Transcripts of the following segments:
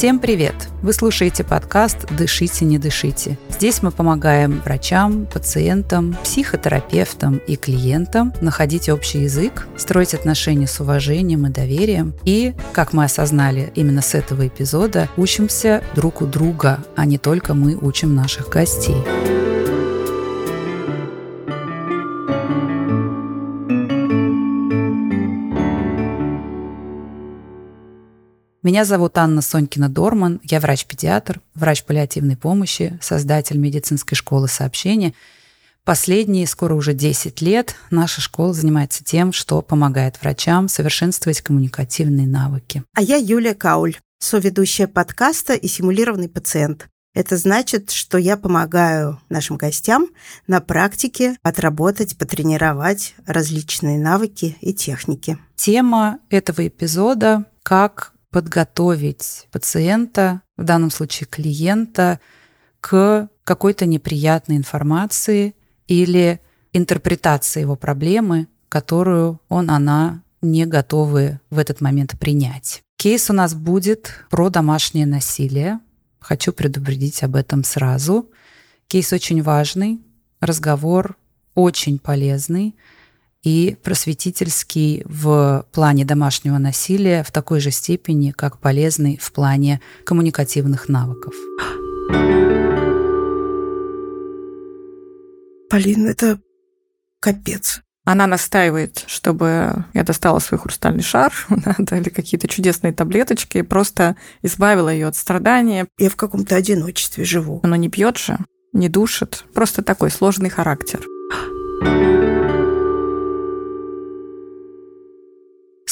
Всем привет! Вы слушаете подкаст «Дышите, не дышите». Здесь мы помогаем врачам, пациентам, психотерапевтам и клиентам находить общий язык, строить отношения с уважением и доверием и, как мы осознали именно с этого эпизода, учимся друг у друга, а не только мы учим наших гостей. Меня зовут Анна Сонькина-Дорман, я врач-педиатр, врач паллиативной помощи, создатель медицинской школы сообщения. Последние, скоро уже 10 лет, наша школа занимается тем, что помогает врачам совершенствовать коммуникативные навыки. А я Юлия Кауль, соведущая подкаста и симулированный пациент. Это значит, что я помогаю нашим гостям на практике отработать, потренировать различные навыки и техники. Тема этого эпизода – как подготовить пациента, в данном случае клиента, к какой-то неприятной информации или интерпретации его проблемы, которую он, она не готовы в этот момент принять. Кейс у нас будет про домашнее насилие. Хочу предупредить об этом сразу. Кейс очень важный, разговор очень полезный и просветительский в плане домашнего насилия в такой же степени, как полезный в плане коммуникативных навыков. Полин, это капец. Она настаивает, чтобы я достала свой хрустальный шар да, или какие-то чудесные таблеточки и просто избавила ее от страдания. Я в каком-то одиночестве живу. Она не пьет же, не душит. Просто такой сложный характер.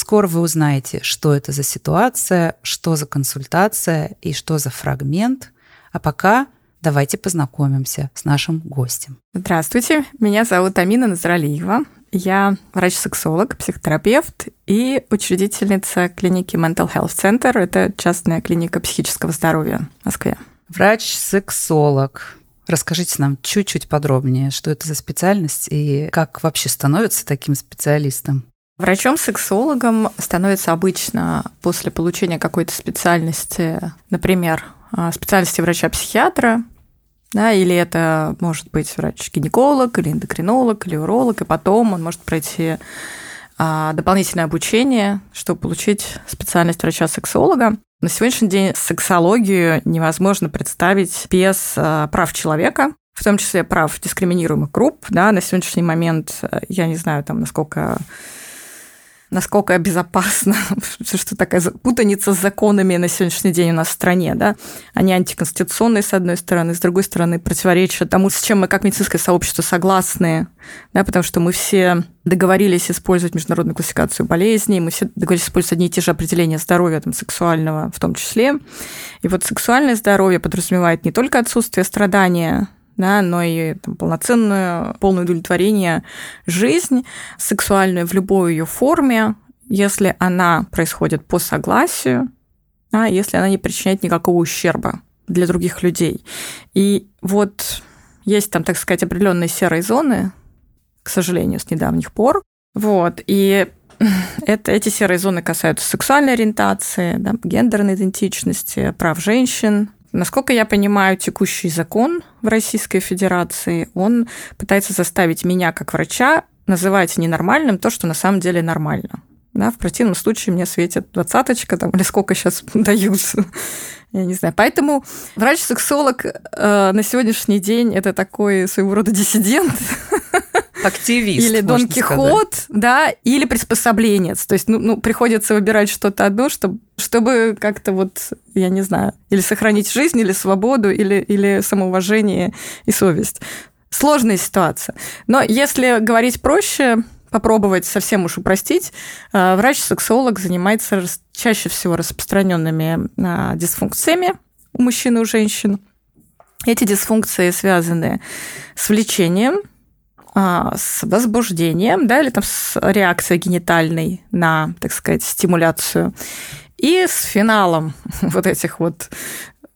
Скоро вы узнаете, что это за ситуация, что за консультация и что за фрагмент. А пока давайте познакомимся с нашим гостем. Здравствуйте, меня зовут Амина Назралиева. Я врач-сексолог, психотерапевт и учредительница клиники Mental Health Center. Это частная клиника психического здоровья в Москве. Врач-сексолог. Расскажите нам чуть-чуть подробнее, что это за специальность и как вообще становится таким специалистом. Врачом-сексологом становится обычно после получения какой-то специальности, например, а, специальности врача-психиатра, да, или это может быть врач-гинеколог, или эндокринолог, или уролог, и потом он может пройти а, дополнительное обучение, чтобы получить специальность врача-сексолога. На сегодняшний день сексологию невозможно представить без а, прав человека, в том числе прав дискриминируемых групп. Да, на сегодняшний момент, я не знаю, там, насколько насколько безопасно, что такая путаница с законами на сегодняшний день у нас в стране, да, они антиконституционные, с одной стороны, с другой стороны, противоречат тому, с чем мы как медицинское сообщество согласны, да, потому что мы все договорились использовать международную классификацию болезней, мы все договорились использовать одни и те же определения здоровья, там, сексуального в том числе. И вот сексуальное здоровье подразумевает не только отсутствие страдания, да, но и там, полноценную, полное удовлетворение жизнь сексуальную в любой ее форме, если она происходит по согласию, да, если она не причиняет никакого ущерба для других людей. И вот есть там, так сказать, определенные серые зоны, к сожалению, с недавних пор. Вот, и это, эти серые зоны касаются сексуальной ориентации, да, гендерной идентичности, прав женщин, Насколько я понимаю, текущий закон в Российской Федерации, он пытается заставить меня как врача называть ненормальным то, что на самом деле нормально. Да, в противном случае мне светит двадцаточка там, или сколько сейчас дают. Я не знаю. Поэтому врач-сексолог э, на сегодняшний день это такой своего рода диссидент. Активист. Или Дон Кихот, да, или приспособленец. То есть, ну, ну приходится выбирать что-то одно, чтобы, чтобы как-то вот, я не знаю, или сохранить жизнь, или свободу, или, или самоуважение и совесть. Сложная ситуация. Но если говорить проще, попробовать совсем уж упростить, э, врач-сексолог занимается чаще всего распространенными а, дисфункциями у мужчин и у женщин. Эти дисфункции связаны с влечением, с возбуждением, да, или там с реакцией генитальной на, так сказать, стимуляцию, и с финалом вот этих вот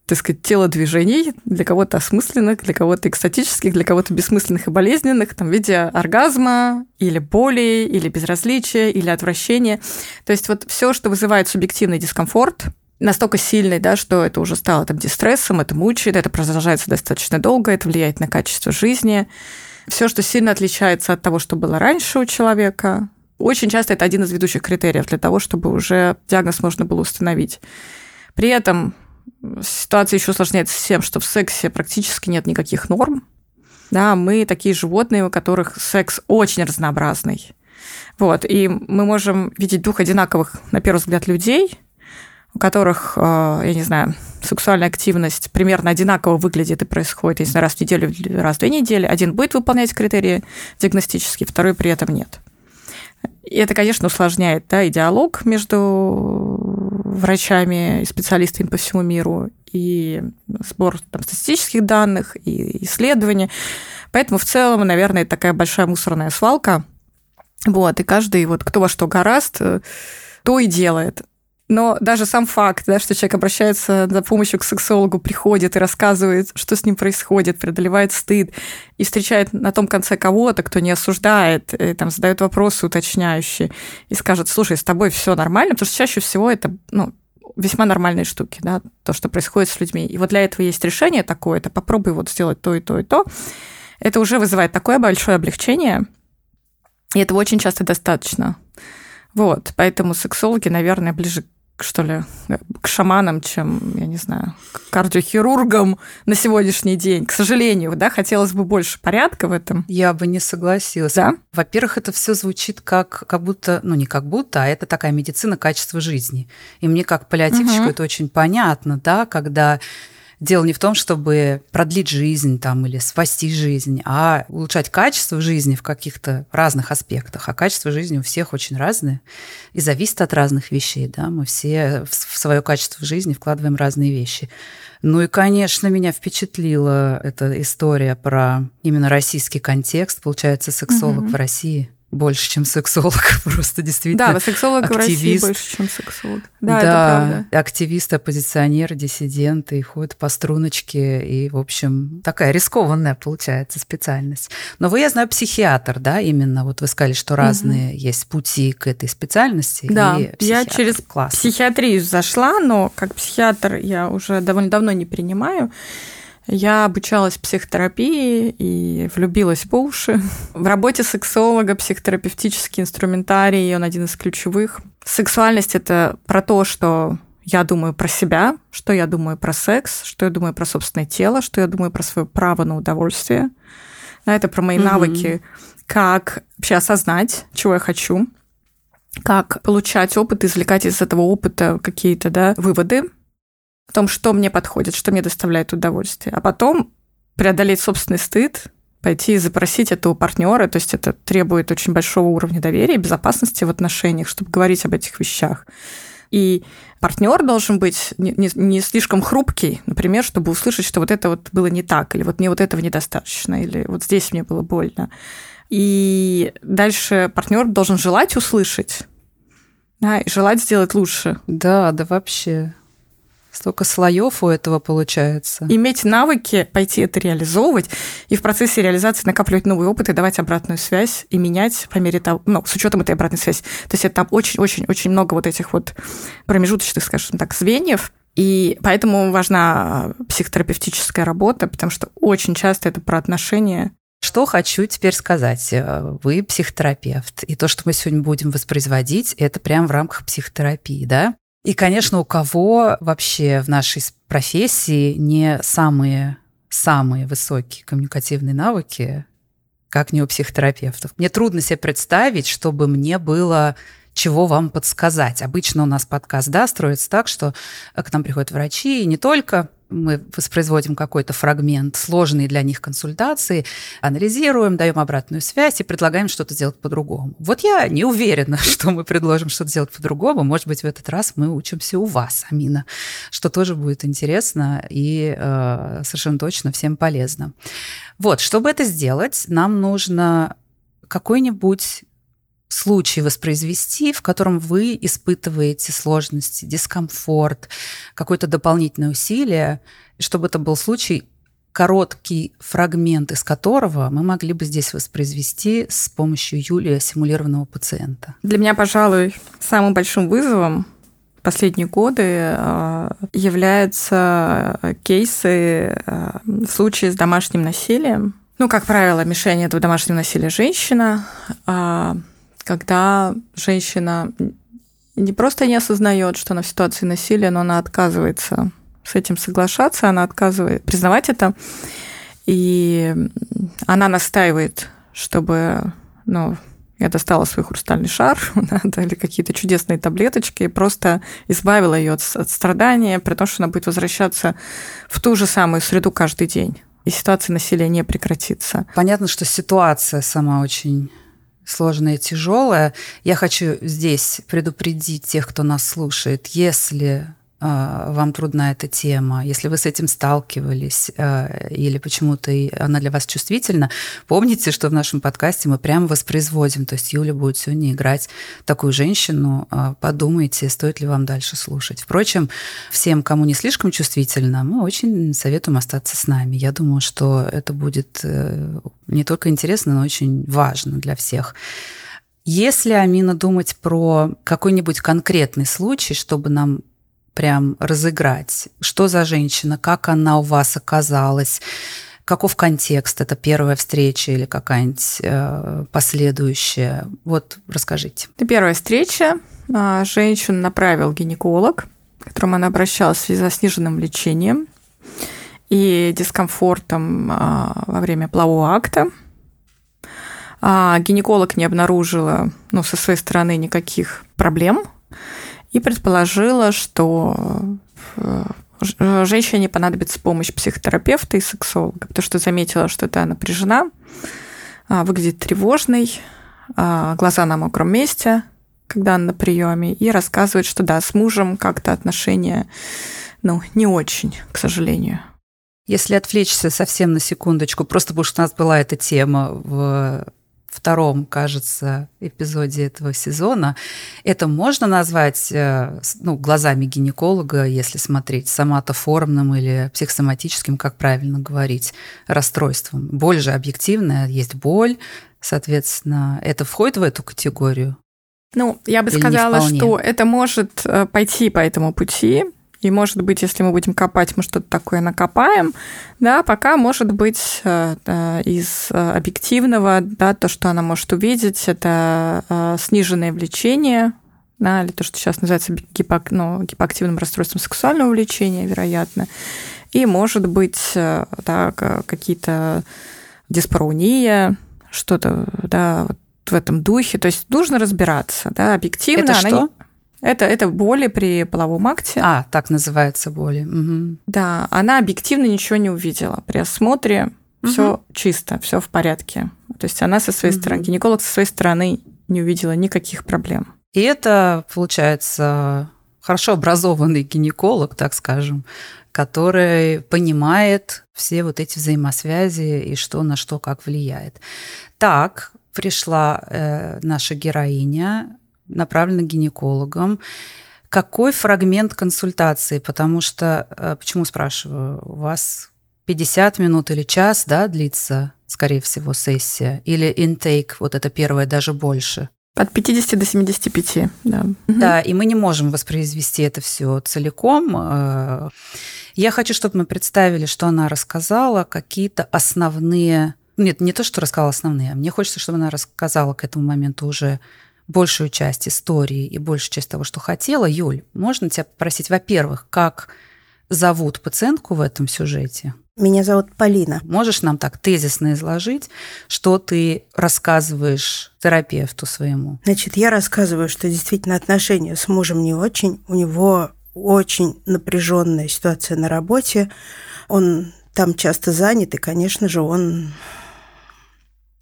так сказать, телодвижений, для кого-то осмысленных, для кого-то экстатических, для кого-то бессмысленных и болезненных, там, в виде оргазма или боли, или безразличия, или отвращения. То есть вот все, что вызывает субъективный дискомфорт, настолько сильный, да, что это уже стало там дистрессом, это мучает, это продолжается достаточно долго, это влияет на качество жизни. Все, что сильно отличается от того, что было раньше у человека, очень часто это один из ведущих критериев для того, чтобы уже диагноз можно было установить. При этом ситуация еще усложняется тем, что в сексе практически нет никаких норм. Да, мы такие животные, у которых секс очень разнообразный. Вот, и мы можем видеть двух одинаковых, на первый взгляд, людей, у которых, э, я не знаю, сексуальная активность примерно одинаково выглядит и происходит, если раз в неделю, раз в две недели. Один будет выполнять критерии диагностические, второй при этом нет. И это, конечно, усложняет да, и диалог между врачами и специалистами по всему миру, и сбор там, статистических данных, и исследования. Поэтому в целом, наверное, это такая большая мусорная свалка. Вот, и каждый, вот кто во что гораст, э, то и делает. Но даже сам факт, да, что человек обращается за помощью к сексологу, приходит и рассказывает, что с ним происходит, преодолевает стыд, и встречает на том конце кого-то, кто не осуждает, и, там, задает вопросы уточняющие, и скажет, слушай, с тобой все нормально, потому что чаще всего это ну, весьма нормальные штуки, да, то, что происходит с людьми. И вот для этого есть решение такое, это попробуй вот сделать то и то и то. Это уже вызывает такое большое облегчение, и этого очень часто достаточно. Вот, поэтому сексологи, наверное, ближе что ли, к шаманам, чем, я не знаю, к кардиохирургам на сегодняшний день. К сожалению, да, хотелось бы больше порядка в этом. Я бы не согласилась. Да? Во-первых, это все звучит как, как будто, ну не как будто, а это такая медицина качества жизни. И мне как паллиативщику угу. это очень понятно, да, когда Дело не в том, чтобы продлить жизнь там, или спасти жизнь, а улучшать качество жизни в каких-то разных аспектах. А качество жизни у всех очень разное и зависит от разных вещей. Да? Мы все в свое качество жизни вкладываем разные вещи. Ну и, конечно, меня впечатлила эта история про именно российский контекст. Получается, сексолог угу. в России – больше, чем сексолог, просто действительно. Да, сексолог активист. в России больше, чем сексолог. Да, да это правда. активист, оппозиционер, диссидент, и ходит по струночке, и, в общем, такая рискованная получается специальность. Но вы, я знаю, психиатр, да, именно, вот вы сказали, что разные угу. есть пути к этой специальности. Да, я через Класс. психиатрию зашла, но как психиатр я уже довольно давно не принимаю. Я обучалась психотерапии и влюбилась по уши. В работе сексолога психотерапевтический инструментарий, он один из ключевых. Сексуальность – это про то, что я думаю про себя, что я думаю про секс, что я думаю про собственное тело, что я думаю про свое право на удовольствие. Это про мои mm-hmm. навыки, как вообще осознать, чего я хочу, как получать опыт, извлекать из этого опыта какие-то да, выводы, в том, что мне подходит, что мне доставляет удовольствие, а потом преодолеть собственный стыд, пойти и запросить это у партнера, то есть это требует очень большого уровня доверия и безопасности в отношениях, чтобы говорить об этих вещах. И партнер должен быть не, не, не слишком хрупкий, например, чтобы услышать, что вот это вот было не так, или вот мне вот этого недостаточно, или вот здесь мне было больно. И дальше партнер должен желать услышать, да, и желать сделать лучше. Да, да вообще. Столько слоев у этого получается. Иметь навыки, пойти это реализовывать, и в процессе реализации накапливать новый опыт и давать обратную связь, и менять по мере того, ну, с учетом этой обратной связи. То есть это там очень-очень-очень много вот этих вот промежуточных, скажем так, звеньев, и поэтому важна психотерапевтическая работа, потому что очень часто это про отношения. Что хочу теперь сказать. Вы психотерапевт, и то, что мы сегодня будем воспроизводить, это прямо в рамках психотерапии, да? И, конечно, у кого вообще в нашей профессии не самые самые высокие коммуникативные навыки, как не у психотерапевтов. Мне трудно себе представить, чтобы мне было чего вам подсказать. Обычно у нас подкаст да, строится так, что к нам приходят врачи, и не только мы воспроизводим какой-то фрагмент, сложные для них консультации, анализируем, даем обратную связь и предлагаем что-то сделать по-другому. Вот я не уверена, что мы предложим что-то сделать по-другому. Может быть, в этот раз мы учимся у вас, Амина, что тоже будет интересно и э, совершенно точно всем полезно. Вот, чтобы это сделать, нам нужно какой-нибудь случай воспроизвести, в котором вы испытываете сложности, дискомфорт, какое-то дополнительное усилие, чтобы это был случай, короткий фрагмент из которого мы могли бы здесь воспроизвести с помощью Юлии симулированного пациента. Для меня, пожалуй, самым большим вызовом последние годы э, являются кейсы э, в случае с домашним насилием. Ну, как правило, мишень этого домашнего насилия женщина, а когда женщина не просто не осознает, что она в ситуации насилия, но она отказывается с этим соглашаться, она отказывает признавать это, и она настаивает, чтобы ну, я достала свой хрустальный шар или какие-то чудесные таблеточки и просто избавила ее от, от страдания, при том, что она будет возвращаться в ту же самую среду каждый день. И ситуация насилия не прекратится. Понятно, что ситуация сама очень сложная и тяжелая. Я хочу здесь предупредить тех, кто нас слушает, если вам трудна эта тема, если вы с этим сталкивались а, или почему-то она для вас чувствительна, помните, что в нашем подкасте мы прямо воспроизводим. То есть Юля будет сегодня играть такую женщину. А, подумайте, стоит ли вам дальше слушать. Впрочем, всем, кому не слишком чувствительно, мы очень советуем остаться с нами. Я думаю, что это будет э, не только интересно, но очень важно для всех. Если, Амина, думать про какой-нибудь конкретный случай, чтобы нам прям разыграть. Что за женщина, как она у вас оказалась, каков контекст, это первая встреча или какая-нибудь э, последующая. Вот расскажите. Это первая встреча. А, женщину направил гинеколог, к которому она обращалась в связи с сниженным лечением и дискомфортом а, во время полового акта. А гинеколог не обнаружила ну, со своей стороны никаких проблем и предположила, что э, женщине понадобится помощь психотерапевта и сексолога, потому что заметила, что это напряжена, а, выглядит тревожной, а, глаза на мокром месте, когда она на приеме, и рассказывает, что да, с мужем как-то отношения, ну, не очень, к сожалению. Если отвлечься совсем на секундочку, просто потому что у нас была эта тема в втором, кажется, эпизоде этого сезона. Это можно назвать э, ну, глазами гинеколога, если смотреть соматоформным или психосоматическим, как правильно говорить, расстройством. Боль же объективная, есть боль, соответственно, это входит в эту категорию? Ну, я бы Или сказала, что это может э, пойти по этому пути, и, может быть, если мы будем копать, мы что-то такое накопаем. Да, пока, может быть, э, э, из э, объективного, да, то, что она может увидеть, это сниженное влечение, да, или то, что сейчас называется гипок, ну, гипоактивным расстройством сексуального влечения, вероятно. И, может быть, да, какие-то диспарауния, что-то, да, вот в этом духе. То есть нужно разбираться, да, объективно. Это что? Это, это боли при половом акте. А, так называется боли. Угу. Да, она объективно ничего не увидела. При осмотре угу. все чисто, все в порядке. То есть она со своей угу. стороны, гинеколог со своей стороны не увидела никаких проблем. И это, получается, хорошо образованный гинеколог, так скажем, который понимает все вот эти взаимосвязи и что на что как влияет. Так, пришла э, наша героиня, направлена гинекологом. Какой фрагмент консультации? Потому что, э, почему спрашиваю, у вас 50 минут или час, да, длится, скорее всего, сессия? Или интейк, вот это первое, даже больше? От 50 до 75, да. Да, и мы не можем воспроизвести это все целиком. Э, я хочу, чтобы мы представили, что она рассказала, какие-то основные... Нет, не то, что рассказала основные, а мне хочется, чтобы она рассказала к этому моменту уже большую часть истории и большую часть того, что хотела. Юль, можно тебя попросить, во-первых, как зовут пациентку в этом сюжете? Меня зовут Полина. Можешь нам так тезисно изложить, что ты рассказываешь терапевту своему? Значит, я рассказываю, что действительно отношения с мужем не очень. У него очень напряженная ситуация на работе. Он там часто занят, и, конечно же, он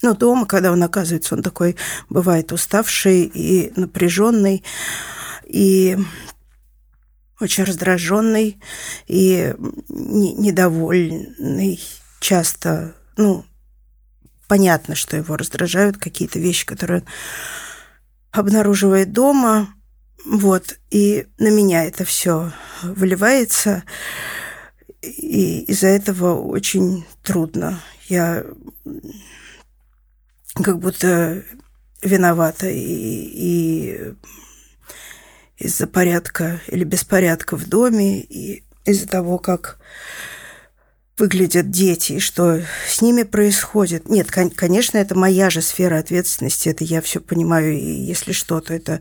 но дома, когда он оказывается, он такой бывает уставший и напряженный, и очень раздраженный и недовольный часто, ну, понятно, что его раздражают какие-то вещи, которые он обнаруживает дома, вот, и на меня это все выливается, и из-за этого очень трудно. Я как будто виновата и, и, из-за порядка или беспорядка в доме, и из-за того, как выглядят дети, и что с ними происходит. Нет, конечно, это моя же сфера ответственности, это я все понимаю, и если что-то, это,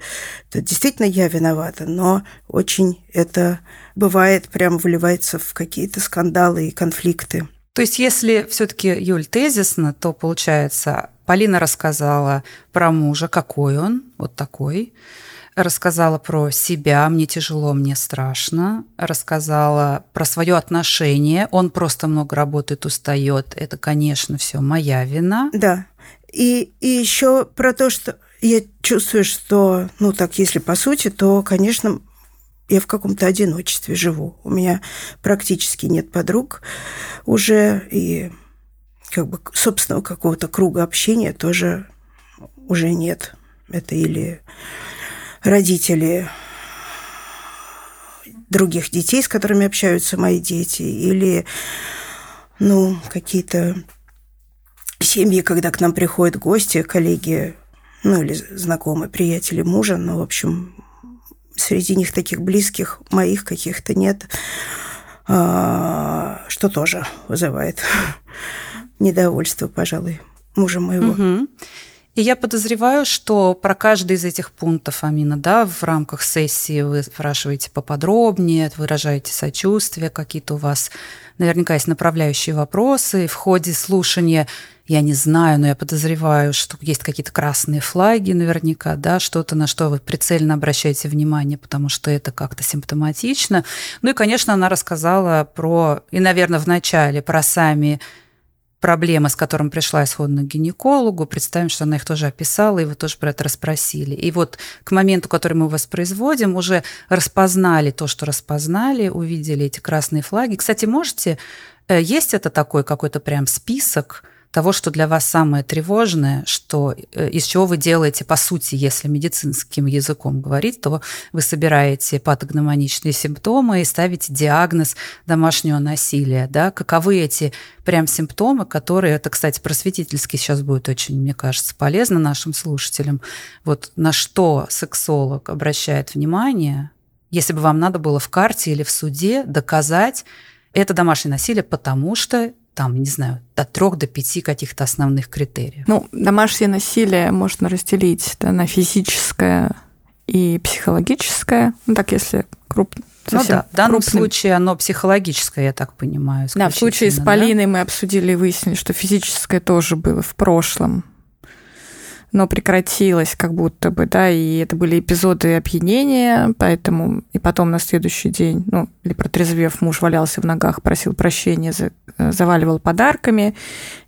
это действительно я виновата, но очень это бывает, прям выливается в какие-то скандалы и конфликты. То есть, если все-таки Юль тезисно, то получается, Полина рассказала про мужа, какой он, вот такой рассказала про себя, мне тяжело, мне страшно, рассказала про свое отношение, он просто много работает, устает, это, конечно, все моя вина. Да. И, и еще про то, что я чувствую, что, ну так, если по сути, то, конечно, я в каком-то одиночестве живу. У меня практически нет подруг уже, и как бы собственного какого-то круга общения тоже уже нет. Это или родители других детей, с которыми общаются мои дети, или ну, какие-то семьи, когда к нам приходят гости, коллеги, ну, или знакомые, приятели мужа, ну, в общем, среди них таких близких моих каких-то нет, а, что тоже вызывает недовольство, пожалуй, мужа моего. Угу. И я подозреваю, что про каждый из этих пунктов, Амина, да, в рамках сессии вы спрашиваете поподробнее, выражаете сочувствие, какие-то у вас наверняка есть направляющие вопросы. И в ходе слушания я не знаю, но я подозреваю, что есть какие-то красные флаги наверняка, да, что-то, на что вы прицельно обращаете внимание, потому что это как-то симптоматично. Ну и, конечно, она рассказала про, и, наверное, в начале про сами проблемы, с которым пришла исходно к гинекологу, представим, что она их тоже описала, и вы тоже про это расспросили. И вот к моменту, который мы воспроизводим, уже распознали то, что распознали, увидели эти красные флаги. Кстати, можете, э, есть это такой какой-то прям список, того, что для вас самое тревожное, что э, из чего вы делаете, по сути, если медицинским языком говорить, то вы собираете патогномоничные симптомы и ставите диагноз домашнего насилия. Да? Каковы эти прям симптомы, которые, это, кстати, просветительски сейчас будет очень, мне кажется, полезно нашим слушателям. Вот на что сексолог обращает внимание, если бы вам надо было в карте или в суде доказать, это домашнее насилие, потому что там, не знаю, до трех, до пяти каких-то основных критериев. Ну, домашнее насилие можно разделить да, на физическое и психологическое. Ну, так, если крупно. Ну да, в данном крупным. случае оно психологическое, я так понимаю. Да, в случае с Полиной да? мы обсудили и выяснили, что физическое тоже было в прошлом но прекратилось как будто бы, да, и это были эпизоды опьянения, поэтому и потом на следующий день, ну, или протрезвев, муж валялся в ногах, просил прощения, э, заваливал подарками,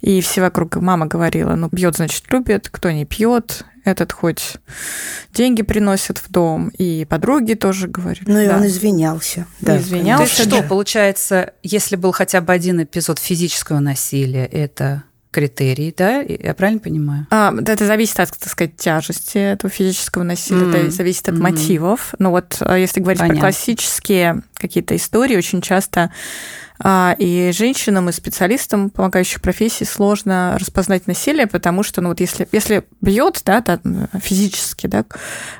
и все вокруг мама говорила, ну, пьет, значит, любит, кто не пьет, этот хоть деньги приносит в дом, и подруги тоже говорили. Ну, и да. он извинялся. Да, извинялся. То есть что, получается, если был хотя бы один эпизод физического насилия, это критерий, да? Я правильно понимаю? А, это зависит от, так сказать, тяжести этого физического насилия, mm. это зависит от mm. мотивов. Но вот а, если говорить Понятно. про классические какие-то истории, очень часто а, и женщинам, и специалистам помогающих профессий сложно распознать насилие, потому что, ну вот если, если бьет, да, там, физически, да,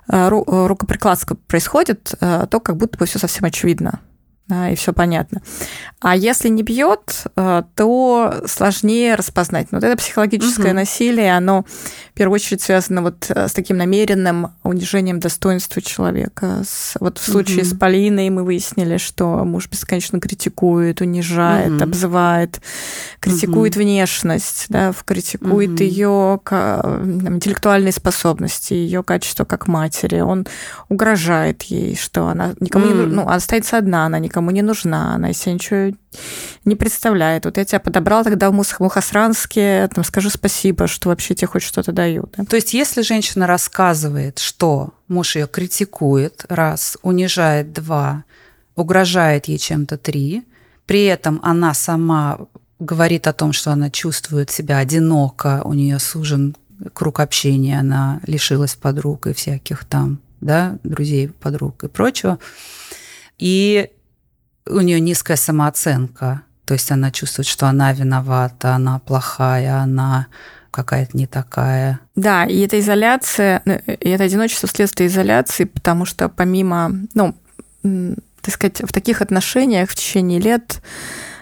а, рукоприкладство происходит, то как будто бы все совсем очевидно да, и все понятно. А если не бьет, э, то сложнее распознать. Но вот это психологическое угу. насилие, оно в первую очередь связано вот э, с таким намеренным унижением достоинства человека. С, вот в случае угу. с Полиной мы выяснили, что муж бесконечно критикует, унижает, угу. обзывает, критикует угу. внешность, да, критикует угу. ее интеллектуальные способности, ее качество как матери. Он угрожает ей, что она никому угу. не, ну, она останется одна, она никому никому не нужна, она из себя ничего не представляет. Вот я тебя подобрала тогда в Мухосранске, там, скажи спасибо, что вообще тебе хоть что-то дают. Да? То есть если женщина рассказывает, что муж ее критикует, раз, унижает, два, угрожает ей чем-то, три, при этом она сама говорит о том, что она чувствует себя одиноко, у нее сужен круг общения, она лишилась подруг и всяких там, да, друзей, подруг и прочего. И у нее низкая самооценка, то есть она чувствует, что она виновата, она плохая, она какая-то не такая. Да, и эта изоляция, э, и это одиночество вследствие изоляции, потому что помимо, ну, так сказать, в таких отношениях в течение лет,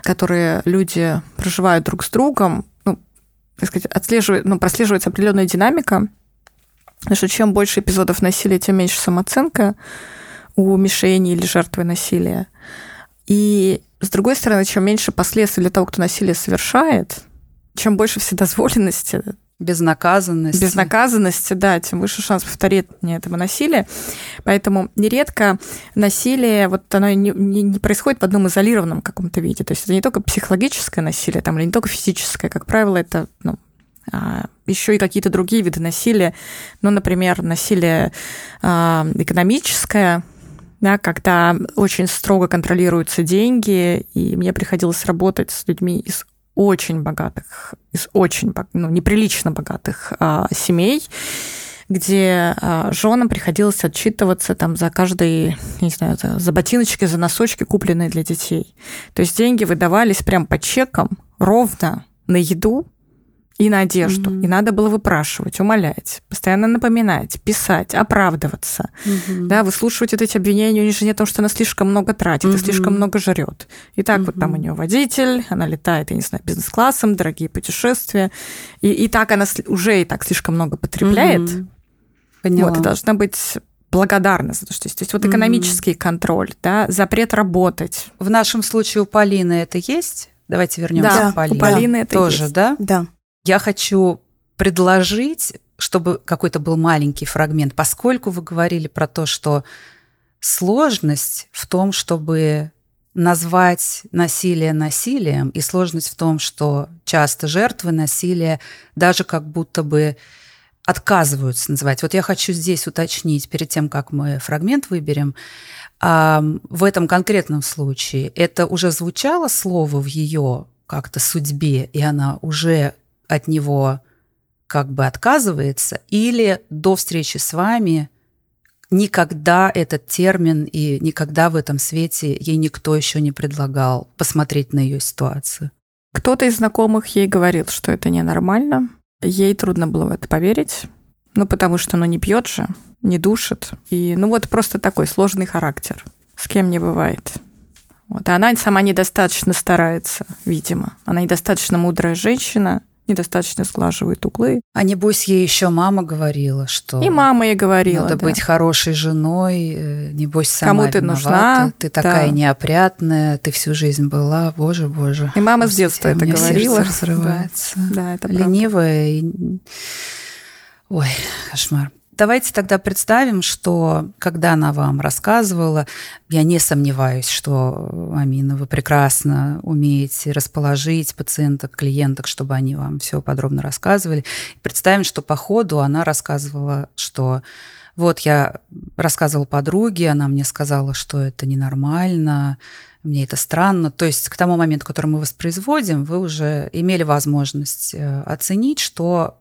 которые люди проживают друг с другом, ну, так сказать, отслеживает, ну, прослеживается определенная динамика, что чем больше эпизодов насилия, тем меньше самооценка у мишени или жертвы насилия. И с другой стороны, чем меньше последствий для того, кто насилие совершает, чем больше вседозволенности, Безнаказанности. Безнаказанности, да, тем выше шанс повторения этого насилия. Поэтому нередко насилие, вот оно не, не, не происходит в одном изолированном каком-то виде. То есть это не только психологическое насилие, там, или не только физическое. Как правило, это ну, а, еще и какие-то другие виды насилия. Ну, например, насилие а, экономическое, да, когда очень строго контролируются деньги, и мне приходилось работать с людьми из очень богатых, из очень ну, неприлично богатых а, семей, где а, женам приходилось отчитываться там за каждый, не знаю, за, за ботиночки, за носочки, купленные для детей. То есть деньги выдавались прям по чекам ровно на еду, и на одежду. Mm-hmm. И надо было выпрашивать, умолять, постоянно напоминать, писать, оправдываться. Mm-hmm. Да, выслушивать вот эти обвинения у нее жене о том, что она слишком много тратит mm-hmm. и слишком много жрет. И так mm-hmm. вот там у нее водитель, она летает, я не знаю, бизнес-классом, дорогие путешествия. И, и так она уже и так слишком много потребляет. Mm-hmm. Поняла. Вот, и должна быть благодарна за то, что есть. То есть вот экономический mm-hmm. контроль, да, запрет работать. В нашем случае у Полины это есть? Давайте вернемся да, к Полине. У Полины это тоже, есть. да? Да. Я хочу предложить, чтобы какой-то был маленький фрагмент, поскольку вы говорили про то, что сложность в том, чтобы назвать насилие насилием, и сложность в том, что часто жертвы насилия даже как будто бы отказываются называть. Вот я хочу здесь уточнить, перед тем, как мы фрагмент выберем, в этом конкретном случае это уже звучало слово в ее как-то судьбе, и она уже от него как бы отказывается, или до встречи с вами никогда этот термин и никогда в этом свете ей никто еще не предлагал посмотреть на ее ситуацию. Кто-то из знакомых ей говорил, что это ненормально. Ей трудно было в это поверить. Ну, потому что ну, не пьет же, не душит. И ну вот просто такой сложный характер. С кем не бывает. Вот. А она сама недостаточно старается, видимо. Она недостаточно мудрая женщина, недостаточно сглаживает углы. А небось ей еще мама говорила, что... И мама ей говорила, Надо да. быть хорошей женой, э, небось сама Кому ты виновата, нужна, ты такая да. неопрятная, ты всю жизнь была, боже, боже. И мама с детства это говорила. разрывается. Да, да это правда. Ленивая и... Ой, кошмар. Давайте тогда представим, что когда она вам рассказывала, я не сомневаюсь, что, Амина, вы прекрасно умеете расположить пациенток, клиенток, чтобы они вам все подробно рассказывали. Представим, что по ходу она рассказывала, что вот я рассказывала подруге, она мне сказала, что это ненормально, мне это странно. То есть к тому моменту, который мы воспроизводим, вы уже имели возможность э, оценить, что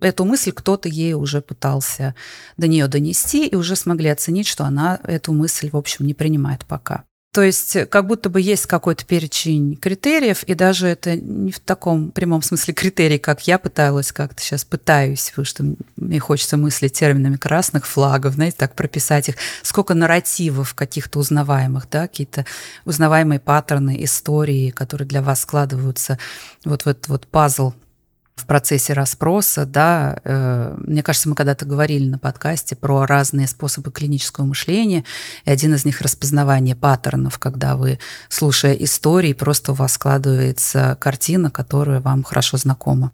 эту мысль кто-то ей уже пытался до нее донести, и уже смогли оценить, что она эту мысль, в общем, не принимает пока. То есть как будто бы есть какой-то перечень критериев, и даже это не в таком прямом смысле критерий, как я пыталась как-то сейчас пытаюсь, потому что мне хочется мыслить терминами красных флагов, знаете, так прописать их. Сколько нарративов каких-то узнаваемых, да, какие-то узнаваемые паттерны, истории, которые для вас складываются вот в этот вот пазл в процессе расспроса, да, э, мне кажется, мы когда-то говорили на подкасте про разные способы клинического мышления, и один из них распознавание паттернов, когда вы, слушая истории, просто у вас складывается картина, которая вам хорошо знакома.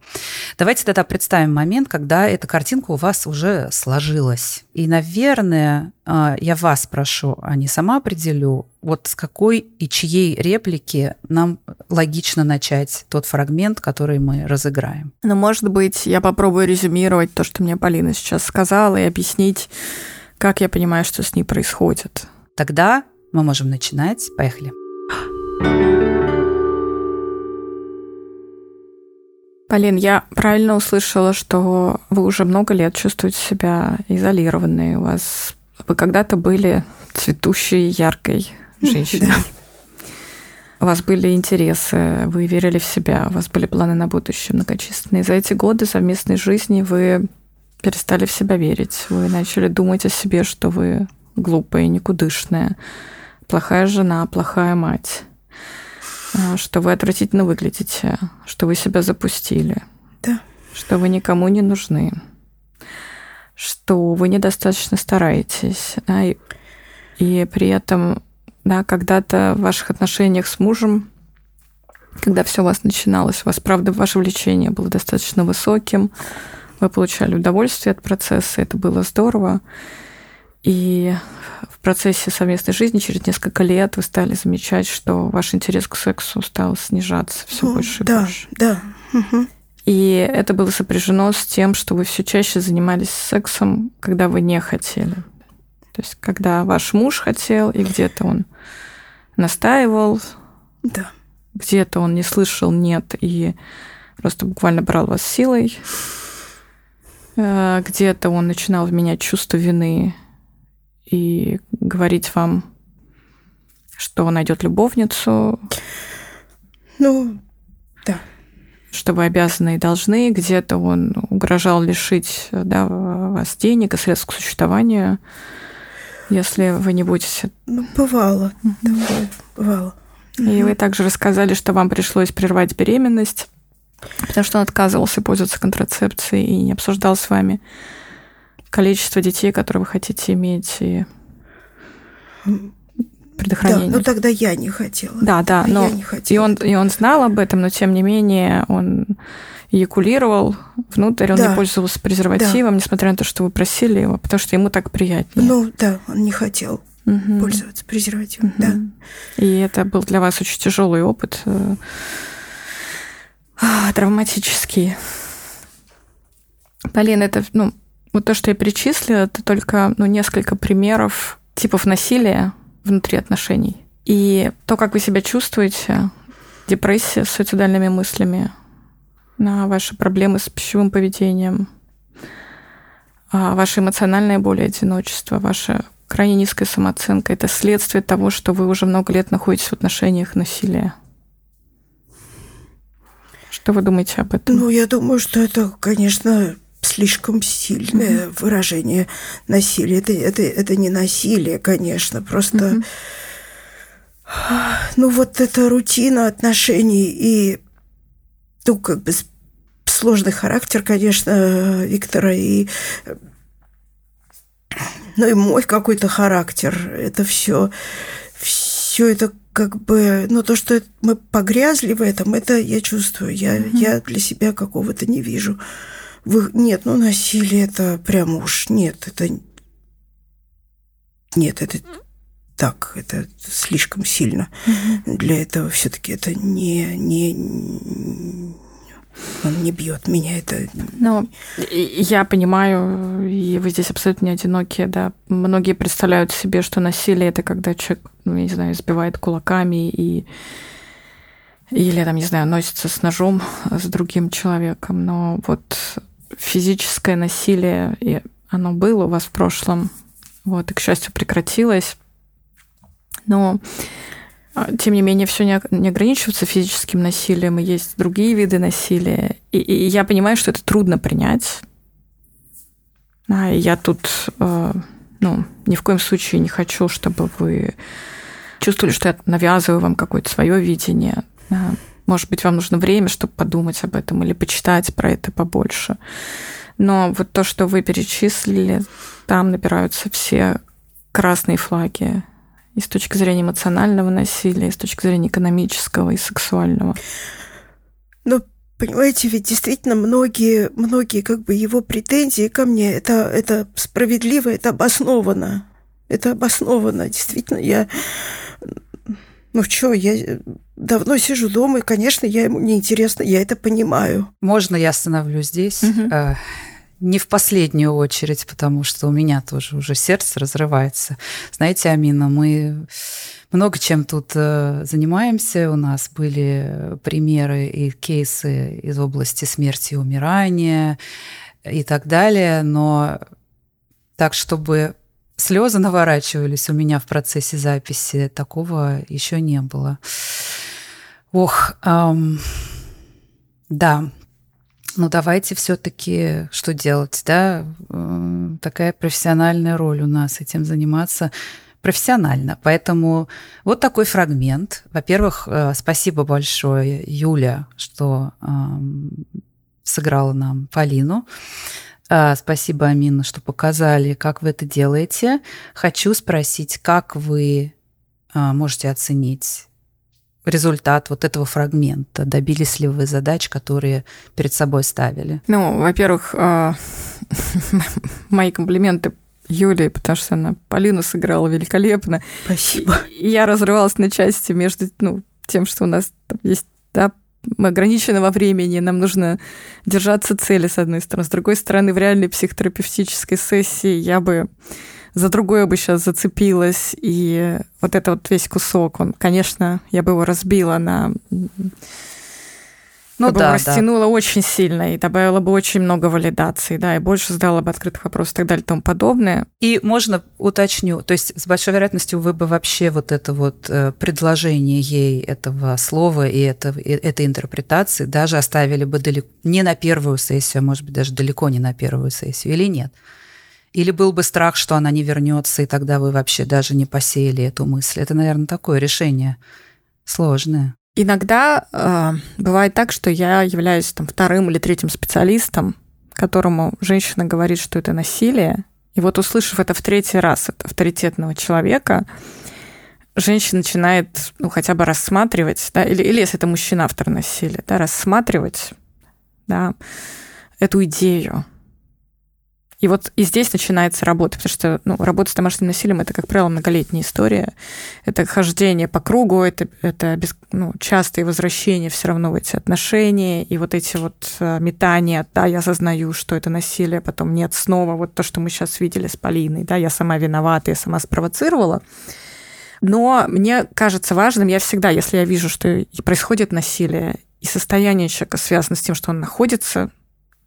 Давайте тогда представим момент, когда эта картинка у вас уже сложилась. И, наверное, я вас прошу, а не сама определю, вот с какой и чьей реплики нам логично начать тот фрагмент, который мы разыграем. Ну, может быть, я попробую резюмировать то, что мне Полина сейчас сказала, и объяснить, как я понимаю, что с ней происходит. Тогда мы можем начинать. Поехали. Полин, я правильно услышала, что вы уже много лет чувствуете себя изолированной. У вас вы когда-то были цветущей, яркой женщиной. у вас были интересы, вы верили в себя, у вас были планы на будущее многочисленные. За эти годы совместной жизни вы перестали в себя верить, вы начали думать о себе, что вы глупая, никудышная, плохая жена, плохая мать, а, что вы отвратительно выглядите, что вы себя запустили, Да. что вы никому не нужны, что вы недостаточно стараетесь, да, и, и при этом да, когда-то в ваших отношениях с мужем, когда все у вас начиналось, у вас, правда, ваше влечение было достаточно высоким, вы получали удовольствие от процесса, это было здорово. И в процессе совместной жизни через несколько лет вы стали замечать, что ваш интерес к сексу стал снижаться все больше и да, больше. да. Мгм. И это было сопряжено с тем, что вы все чаще занимались сексом, когда вы не хотели. То есть, когда ваш муж хотел, и где-то он настаивал, Да. где-то он не слышал нет и просто буквально брал вас силой, Э, где-то он начинал менять чувство вины и говорить вам, что он найдет любовницу, Ну, что вы обязаны и должны, где-то он угрожал лишить да, вас денег и средств к существованию, если вы не будете. ну бывало такое, бывало. И вы также рассказали, что вам пришлось прервать беременность, потому что он отказывался пользоваться контрацепцией и не обсуждал с вами количество детей, которые вы хотите иметь, и Да, предохранение. ну тогда я не хотела. Да, да, но я не и хотела. он, и он знал об этом, но тем не менее он эякулировал внутрь, он Да. не пользовался презервативом, несмотря на то, что вы просили его, потому что ему так приятнее. Ну, да, он не хотел Мгм. пользоваться презервативом, да. Мгм. И это был для вас очень тяжелый опыт, э, а, травматический. Полин, это, ну, вот то, что я перечислила, это только, ну, несколько примеров типов насилия внутри отношений. И то, как вы себя чувствуете, депрессия с суицидальными мыслями, на ваши проблемы с пищевым поведением, а, ваша эмоциональная боль и одиночество, ваша крайне низкая самооценка – это следствие того, что вы уже много лет находитесь в отношениях насилия. Что вы думаете об этом? Ну, я думаю, что это, конечно, слишком сильное выражение насилия. Это, это, это не насилие, конечно, просто... Мгм. Ну, вот эта рутина отношений и, ну, как бы сложный характер, конечно, Виктора, и ну и мой какой-то характер, это все, все это как бы, ну то, что мы погрязли в этом, это я чувствую, я, я для себя какого-то не вижу. Вы, нет, ну насилие это прям уж, нет, это, нет, это так, это слишком сильно. Для этого все-таки это не, не, он не бьет меня, это Ну, я понимаю, и вы здесь абсолютно не одинокие, да. Многие представляют себе, что насилие это когда человек, ну, я не знаю, избивает кулаками и или там, не знаю, носится с ножом с другим человеком. Но вот физическое насилие, и оно было у вас в прошлом, вот, и, к счастью, прекратилось. Но а, тем не менее, все не, ограничивается физическим насилием, и есть другие виды насилия. И, и я понимаю, что это трудно принять. А, я тут, э, ну, ни в коем случае не хочу, чтобы вы чувствовали, что я навязываю вам какое-то свое видение. А, Может быть, вам нужно время, чтобы подумать об этом или почитать про это побольше. Но вот то, что вы перечислили, там набираются все красные флаги и с точки зрения эмоционального насилия, и с точки зрения экономического и сексуального. Ну, понимаете, ведь действительно многие, многие как бы его претензии ко мне, это, это справедливо, это обосновано. Это обосновано. Действительно, я... Ну что, я давно сижу дома, и, конечно, я ему неинтересна, я это понимаю. Можно я остановлюсь здесь? Э, Не в последнюю очередь, потому что у меня тоже уже сердце разрывается. Знаете, Амина, мы много чем тут э, занимаемся. У нас были примеры и кейсы из области смерти и умирания и так далее, но так, чтобы слезы наворачивались у меня в процессе записи, такого еще не было. Ох, эм, да. Ну давайте все-таки что делать, да? Э, такая профессиональная роль у нас этим заниматься профессионально. Поэтому вот такой фрагмент. Во-первых, э, спасибо большое, Юля, что э, сыграла нам Полину. Э, спасибо, Амина, что показали, как вы это делаете. Хочу спросить, как вы э, можете оценить результат вот этого фрагмента? Добились ли вы задач, которые перед собой ставили? Ну, во-первых, э, мои комплименты Юлии, потому что она Полину сыграла великолепно. Спасибо. И я разрывалась на части между ну, тем, что у нас там есть да, мы ограничены во времени, нам нужно держаться цели, с одной стороны. С другой стороны, в реальной психотерапевтической сессии я бы за другое бы сейчас зацепилась, и вот это вот весь кусок, он, конечно, я бы его разбила на ну, я да, бы растянула да. очень сильно и добавила бы очень много валидаций, да, и больше задала бы открытых вопросов и так далее и тому подобное. И можно уточню, то есть с большой вероятностью вы бы вообще вот это вот э, предложение ей этого слова и, это, и этой интерпретации даже оставили бы далеко, не на первую сессию, а может быть даже далеко не на первую сессию, или нет? Или был бы страх, что она не вернется, и тогда вы вообще даже не посеяли эту мысль? Это, наверное, такое решение сложное. Иногда э, бывает так, что я являюсь там вторым или третьим специалистом, которому женщина говорит, что это насилие, и вот услышав это в третий раз от авторитетного человека, женщина начинает ну, хотя бы рассматривать, да, или, или если это мужчина автор насилия, да, рассматривать да, эту идею, и вот и здесь начинается работа, потому что ну, работа с домашним насилием это, как правило, многолетняя история. Это хождение по кругу, это, это без, ну, частые возвращения все равно в эти отношения, и вот эти вот э, метания, да, я осознаю, что это насилие, потом нет, снова вот то, что мы сейчас видели с Полиной, да, я сама виновата, я сама спровоцировала. Но мне кажется важным, я всегда, если я вижу, что происходит насилие, и состояние человека связано с тем, что он находится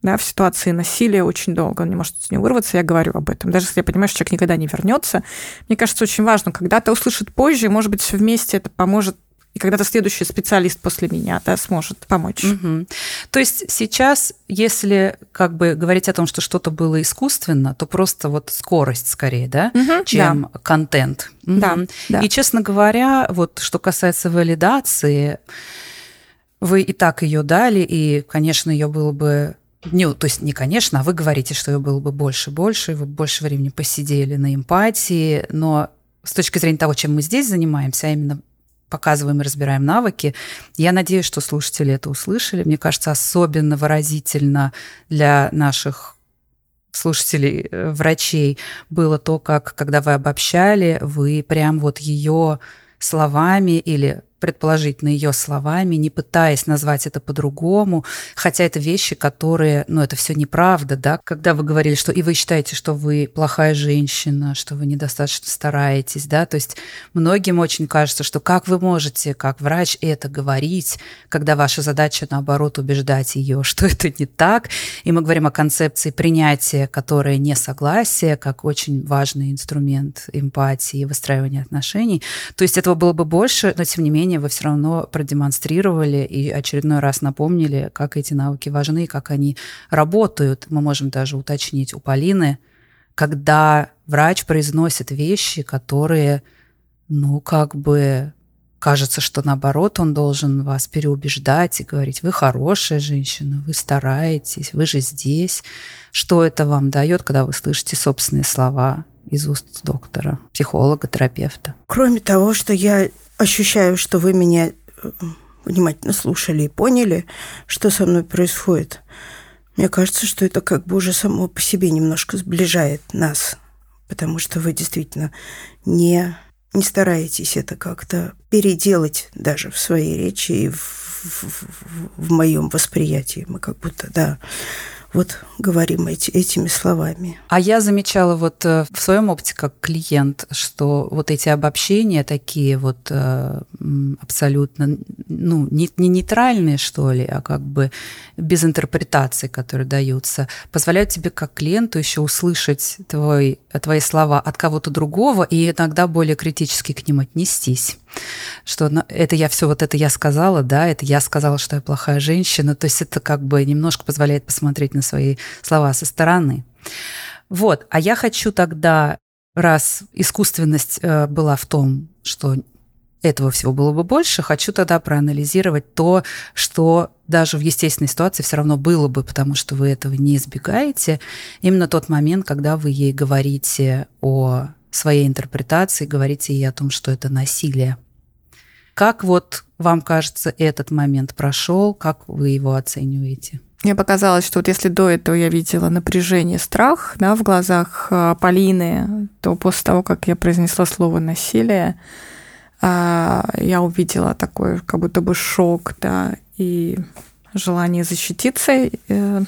да, в ситуации насилия очень долго, он не может с нее вырваться, я говорю об этом. Даже если я понимаю, что человек никогда не вернется, мне кажется, очень важно, когда-то услышит позже, может быть, вместе это поможет и когда-то следующий специалист после меня да, сможет помочь. Угу. То есть сейчас, если как бы говорить о том, что что-то было искусственно, то просто вот скорость скорее, да, угу, чем да. контент. Угу. Да, да. И, честно говоря, вот что касается валидации, вы и так ее дали, и, конечно, ее было бы не, то есть не конечно, а вы говорите, что ее было бы больше, больше, вы больше времени посидели на эмпатии, но с точки зрения того, чем мы здесь занимаемся, а именно показываем и разбираем навыки. Я надеюсь, что слушатели это услышали. Мне кажется, особенно выразительно для наших слушателей, э, врачей, было то, как, когда вы обобщали, вы прям вот ее словами или предположительно ее словами, не пытаясь назвать это по-другому, хотя это вещи, которые, ну, это все неправда, да, когда вы говорили, что и вы считаете, что вы плохая женщина, что вы недостаточно стараетесь, да, то есть многим очень кажется, что как вы можете, как врач, это говорить, когда ваша задача, наоборот, убеждать ее, что это не так, и мы говорим о концепции принятия, которая не согласие, как очень важный инструмент эмпатии и выстраивания отношений, то есть этого было бы больше, но тем не менее менее, вы все равно продемонстрировали и очередной раз напомнили, как эти навыки важны, как они работают. Мы можем даже уточнить у Полины, когда врач произносит вещи, которые, ну, как бы кажется, что наоборот он должен вас переубеждать и говорить, вы хорошая женщина, вы стараетесь, вы же здесь. Что это вам дает, когда вы слышите собственные слова из уст доктора, психолога, терапевта? Кроме того, что я ощущаю, что вы меня э, внимательно слушали и поняли, что со мной происходит. Мне кажется, что это как бы уже само по себе немножко сближает нас, потому что вы действительно не, не стараетесь это как-то переделать даже в своей речи и в, в, в, в моем восприятии. Мы как будто, да, вот говорим эти, этими словами. А я замечала вот э, в своем опыте как клиент, что вот эти обобщения такие вот э, абсолютно, ну, не, не нейтральные, что ли, а как бы без интерпретаций, которые даются, позволяют тебе как клиенту еще услышать твой, твои слова от кого-то другого и иногда более критически к ним отнестись. что это я все вот это я сказала, да, это я сказала, что я плохая женщина, то есть это как бы немножко позволяет посмотреть на свои слова со стороны. Вот, а я хочу тогда, раз искусственность э, была в том, что этого всего было бы больше, хочу тогда проанализировать то, что даже в естественной ситуации все равно было бы, потому что вы этого не избегаете. Именно тот момент, когда вы ей говорите о своей интерпретации, говорите ей о том, что это насилие. Как вот вам кажется, этот момент прошел, как вы его оцениваете? Мне показалось, что вот если до этого я видела напряжение, страх да, в глазах а, Полины, то после того, как я произнесла слово насилие, я увидела такой как будто бы шок, да, и желание защититься э,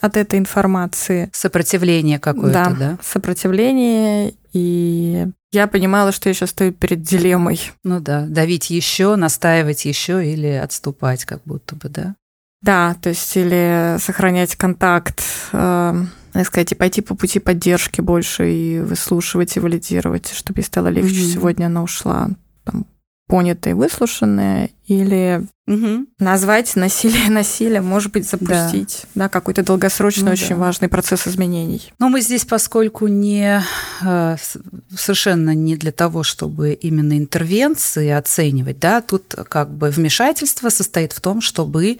от этой информации. Сопротивление какое-то, да? Да, сопротивление. И я понимала, что я сейчас стою перед дилеммой. Ну да, давить еще, настаивать еще или отступать, как будто бы, да? Да, то есть или сохранять контакт, э, сказать, и пойти по пути поддержки больше и выслушивать и валидировать, чтобы ей стало легче. Угу. Сегодня она ушла там, понятое, выслушанное, или угу. назвать насилие насилием, может быть, запустить да. Да, какой-то долгосрочный, ну, очень да. важный процесс изменений. Но мы здесь, поскольку не э, совершенно не для того, чтобы именно интервенции оценивать, да, тут как бы вмешательство состоит в том, чтобы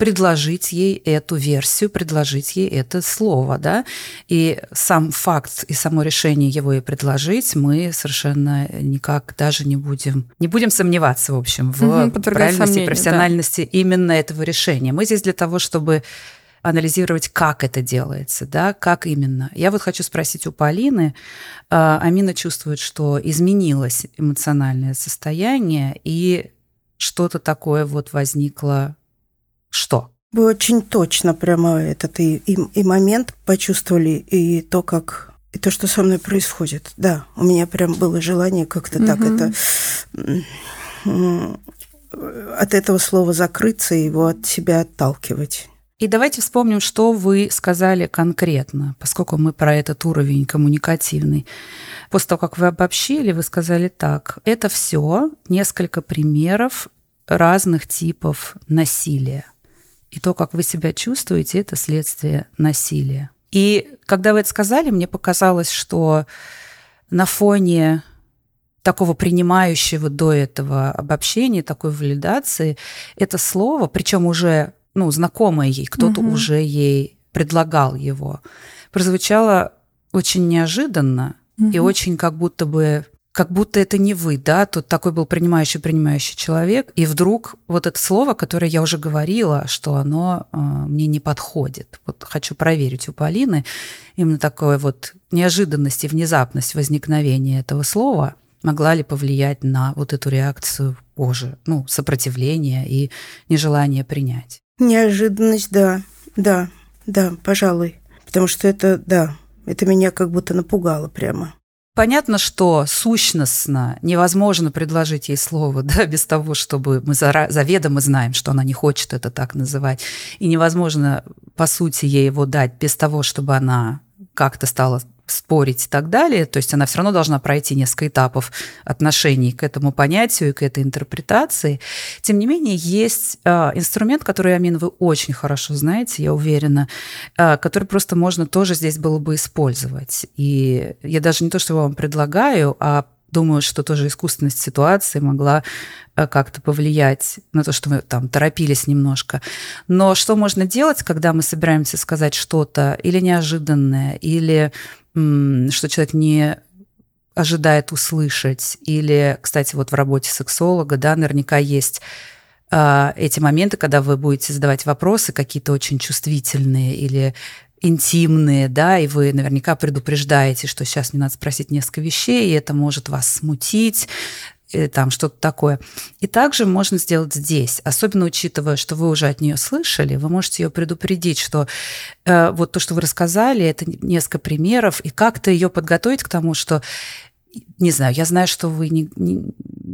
предложить ей эту версию, предложить ей это слово, да, и сам факт и само решение его и предложить мы совершенно никак даже не будем, не будем сомневаться, в общем, в угу, правильности профессиональности да. именно этого решения. Мы здесь для того, чтобы анализировать, как это делается, да, как именно. Я вот хочу спросить у Полины. А, Амина чувствует, что изменилось эмоциональное состояние, и что-то такое вот возникло что? Вы очень точно прямо этот и, и, и момент почувствовали, и то, как и то, что со мной происходит. Да, у меня прям было желание как-то угу. так это от этого слова закрыться и его от себя отталкивать. И давайте вспомним, что вы сказали конкретно, поскольку мы про этот уровень коммуникативный. После того, как вы обобщили, вы сказали так. Это все несколько примеров разных типов насилия. И то, как вы себя чувствуете, это следствие насилия. И когда вы это сказали, мне показалось, что на фоне такого принимающего до этого обобщения, такой валидации, это слово, причем уже ну, знакомое ей, кто-то угу. уже ей предлагал его, прозвучало очень неожиданно угу. и очень как будто бы как будто это не вы, да, тут такой был принимающий-принимающий человек, и вдруг вот это слово, которое я уже говорила, что оно э, мне не подходит. Вот хочу проверить у Полины именно такое вот неожиданность и внезапность возникновения этого слова могла ли повлиять на вот эту реакцию позже, ну, сопротивление и нежелание принять. Неожиданность, да, да, да, пожалуй. Потому что это, да, это меня как будто напугало прямо. Понятно, что сущностно невозможно предложить ей слово, да, без того, чтобы мы заведомо знаем, что она не хочет это так называть. И невозможно, по сути, ей его дать без того, чтобы она как-то стала спорить и так далее. То есть она все равно должна пройти несколько этапов отношений к этому понятию и к этой интерпретации. Тем не менее, есть а, инструмент, который, Амин, вы очень хорошо знаете, я уверена, а, который просто можно тоже здесь было бы использовать. И я даже не то, что вам предлагаю, а думаю, что тоже искусственность ситуации могла а, как-то повлиять на то, что мы там торопились немножко. Но что можно делать, когда мы собираемся сказать что-то или неожиданное, или что человек не ожидает услышать. Или, кстати, вот в работе сексолога, да, наверняка есть э, эти моменты, когда вы будете задавать вопросы какие-то очень чувствительные или интимные, да, и вы наверняка предупреждаете, что сейчас мне надо спросить несколько вещей, и это может вас смутить, или там что-то такое. И также можно сделать здесь, особенно учитывая, что вы уже от нее слышали, вы можете ее предупредить, что э, вот то, что вы рассказали, это несколько примеров, и как-то ее подготовить к тому, что не знаю, я знаю, что вы не,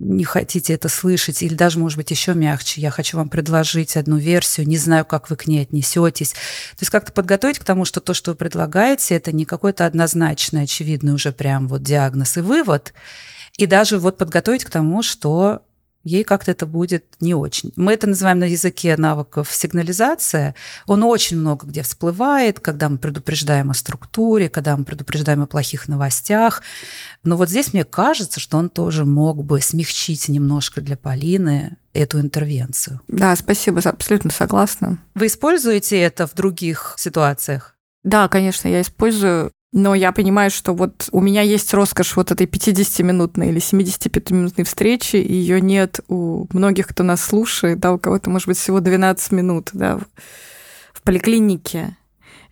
не хотите это слышать, или даже, может быть, еще мягче. Я хочу вам предложить одну версию, не знаю, как вы к ней отнесетесь. То есть как-то подготовить к тому, что то, что вы предлагаете, это не какой-то однозначный, очевидный уже прям вот диагноз и вывод, И даже вот подготовить к тому, что ей как-то это будет не очень. Мы это называем на языке навыков сигнализация. Он очень много где всплывает, когда мы предупреждаем о структуре, когда мы предупреждаем о плохих новостях. Но вот здесь мне кажется, что он тоже мог бы смягчить немножко для Полины эту интервенцию. Да, спасибо, абсолютно согласна. Вы используете это в других ситуациях? Да, конечно, я использую но я понимаю, что вот у меня есть роскошь вот этой 50-минутной или 75-минутной встречи, и ее нет у многих, кто нас слушает, да, у кого-то, может быть, всего 12 минут, да, в поликлинике.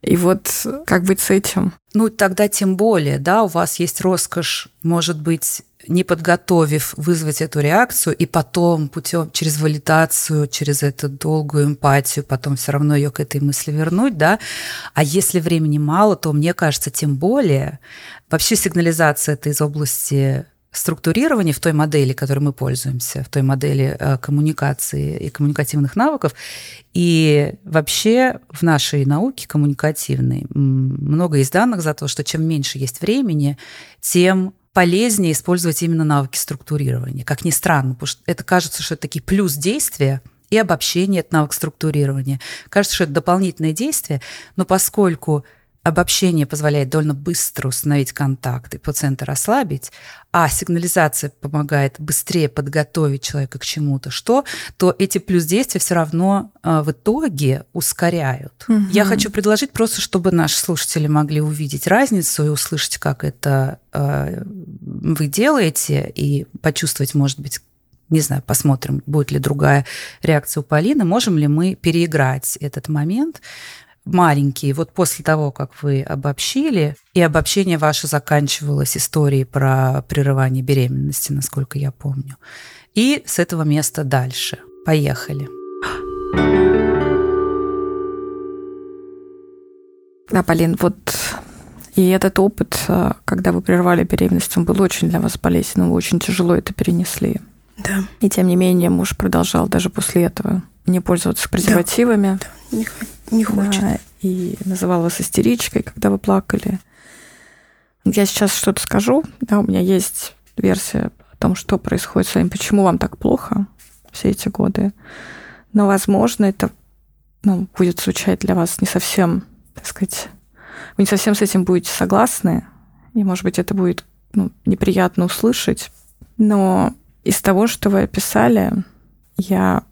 И вот как быть с этим? Ну, тогда тем более, да, у вас есть роскошь, может быть, не подготовив, вызвать эту реакцию, и потом путем через валидацию, через эту долгую эмпатию, потом все равно ее к этой мысли вернуть, да. А если времени мало, то мне кажется, тем более вообще сигнализация это из области структурирования в той модели, которой мы пользуемся, в той модели э, коммуникации и коммуникативных навыков. И вообще в нашей науке коммуникативной много есть данных за то, что чем меньше есть времени, тем полезнее использовать именно навыки структурирования. Как ни странно, потому что это кажется, что это такие плюс действия, и обобщение – это навык структурирования. Кажется, что это дополнительное действие, но поскольку обобщение позволяет довольно быстро установить контакт и пациента расслабить, а сигнализация помогает быстрее подготовить человека к чему-то, что, то эти плюс действия все равно э, в итоге ускоряют. Угу. Я хочу предложить просто, чтобы наши слушатели могли увидеть разницу и услышать, как это э, вы делаете, и почувствовать, может быть, не знаю, посмотрим, будет ли другая реакция у Полины, можем ли мы переиграть этот момент, маленькие, вот после того, как вы обобщили, и обобщение ваше заканчивалось историей про прерывание беременности, насколько я помню. И с этого места дальше. Поехали. Да, Полин, вот и этот опыт, э, когда вы прервали беременность, он был очень для вас полезен, вы очень тяжело это перенесли. Да. И тем не менее муж продолжал даже после этого не пользоваться презервативами. Да, да. Не, не хочет. Да, и называл вас истеричкой, когда вы плакали. Я сейчас что-то скажу. Да, у меня есть версия о том, что происходит с вами, почему вам так плохо все эти годы. Но, возможно, это ну, будет звучать для вас не совсем, так сказать, вы не совсем с этим будете согласны, и, может быть, это будет ну, неприятно услышать. Но из того, что вы описали, я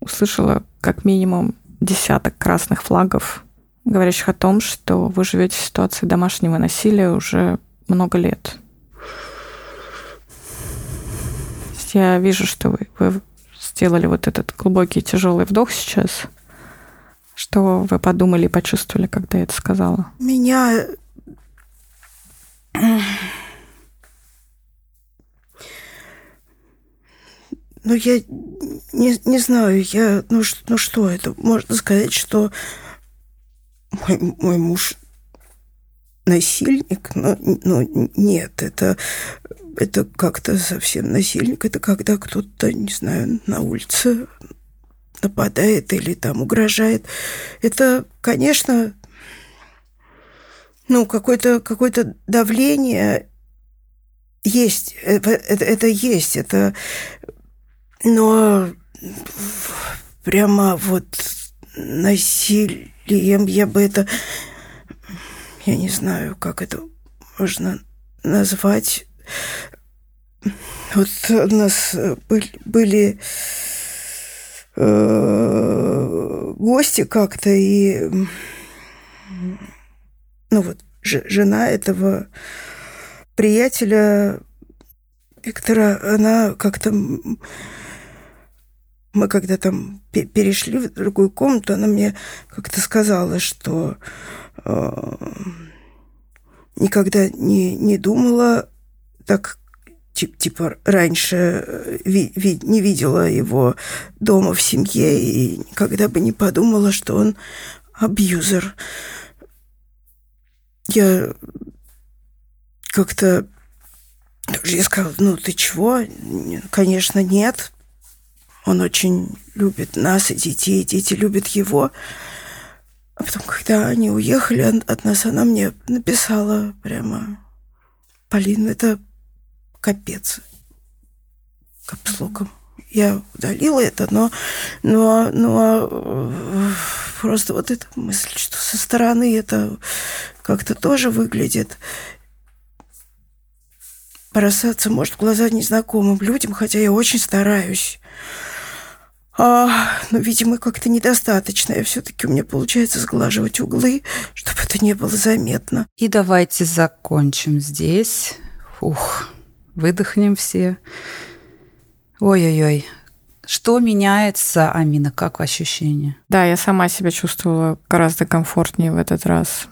услышала как минимум десяток красных флагов, говорящих о том, что вы живете в ситуации домашнего насилия уже много лет. Я вижу, что вы, вы сделали вот этот глубокий тяжелый вдох сейчас. Что вы подумали и почувствовали, когда я это сказала? Меня Ну, я не, не знаю, я, ну, ну что это? Можно сказать, что мой, мой муж насильник, но, но нет, это, это как-то совсем насильник. Это когда кто-то, не знаю, на улице нападает или там угрожает. Это, конечно, ну, какое-то какое давление есть. Это, это, это есть. Это но прямо вот насилием я бы это... Я не знаю, как это можно назвать. Вот у нас были, э, гости как-то, и ну вот жена этого приятеля Виктора, она как-то мы когда там перешли в другую комнату, она мне как-то сказала, что э, никогда не, не думала так типа раньше э, ви, ви, не видела его дома в семье и никогда бы не подумала, что он абьюзер. Я как-то я сказала, ну ты чего? Конечно, нет. Он очень любит нас и детей, дети любят его. А потом, когда они уехали от нас, она мне написала прямо, Полин, это капец. Капслоком. Я удалила это, но, но, но просто вот эта мысль, что со стороны это как-то тоже выглядит бросаться, может, в глаза незнакомым людям, хотя я очень стараюсь. А, но, видимо, как-то недостаточно. Я все-таки у меня получается сглаживать углы, чтобы это не было заметно. И давайте закончим здесь. Ух, выдохнем все. Ой-ой-ой. Что меняется, Амина, как ощущение? Да, я сама себя чувствовала гораздо комфортнее в этот раз,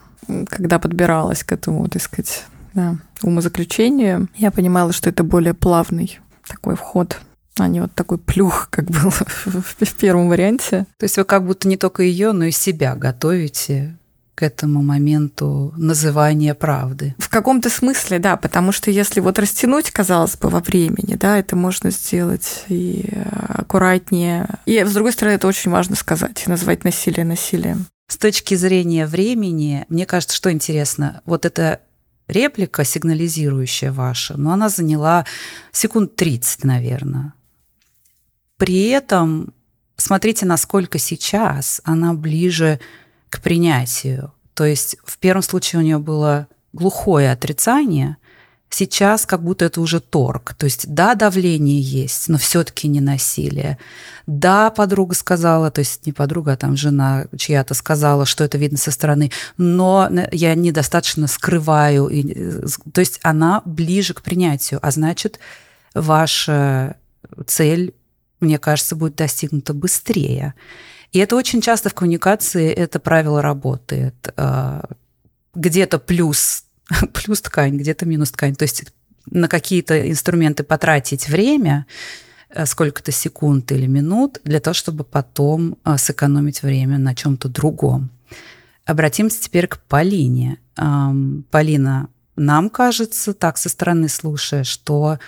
когда подбиралась к этому, так сказать, да, умозаключению. Я понимала, что это более плавный такой вход а не вот такой плюх, как был в первом варианте. То есть вы как будто не только ее, но и себя готовите к этому моменту называния правды. В каком-то смысле, да, потому что если вот растянуть, казалось бы, во времени, да, это можно сделать и аккуратнее. И, с другой стороны, это очень важно сказать, назвать насилие насилием. С точки зрения времени, мне кажется, что интересно, вот это реплика сигнализирующая ваша, но она заняла секунд 30, наверное. При этом смотрите, насколько сейчас она ближе к принятию. То есть в первом случае у нее было глухое отрицание, сейчас как будто это уже торг. То есть да, давление есть, но все-таки не насилие. Да, подруга сказала, то есть не подруга, а там жена чья-то сказала, что это видно со стороны, но я недостаточно скрываю. То есть она ближе к принятию, а значит, ваша цель мне кажется, будет достигнуто быстрее. И это очень часто в коммуникации это правило работает. А, где-то плюс, плюс ткань, где-то минус ткань. То есть на какие-то инструменты потратить время, э, сколько-то секунд или минут, для того, чтобы потом э, сэкономить время на чем-то другом. Обратимся теперь к Полине. Полина, нам кажется, так со стороны слушая, что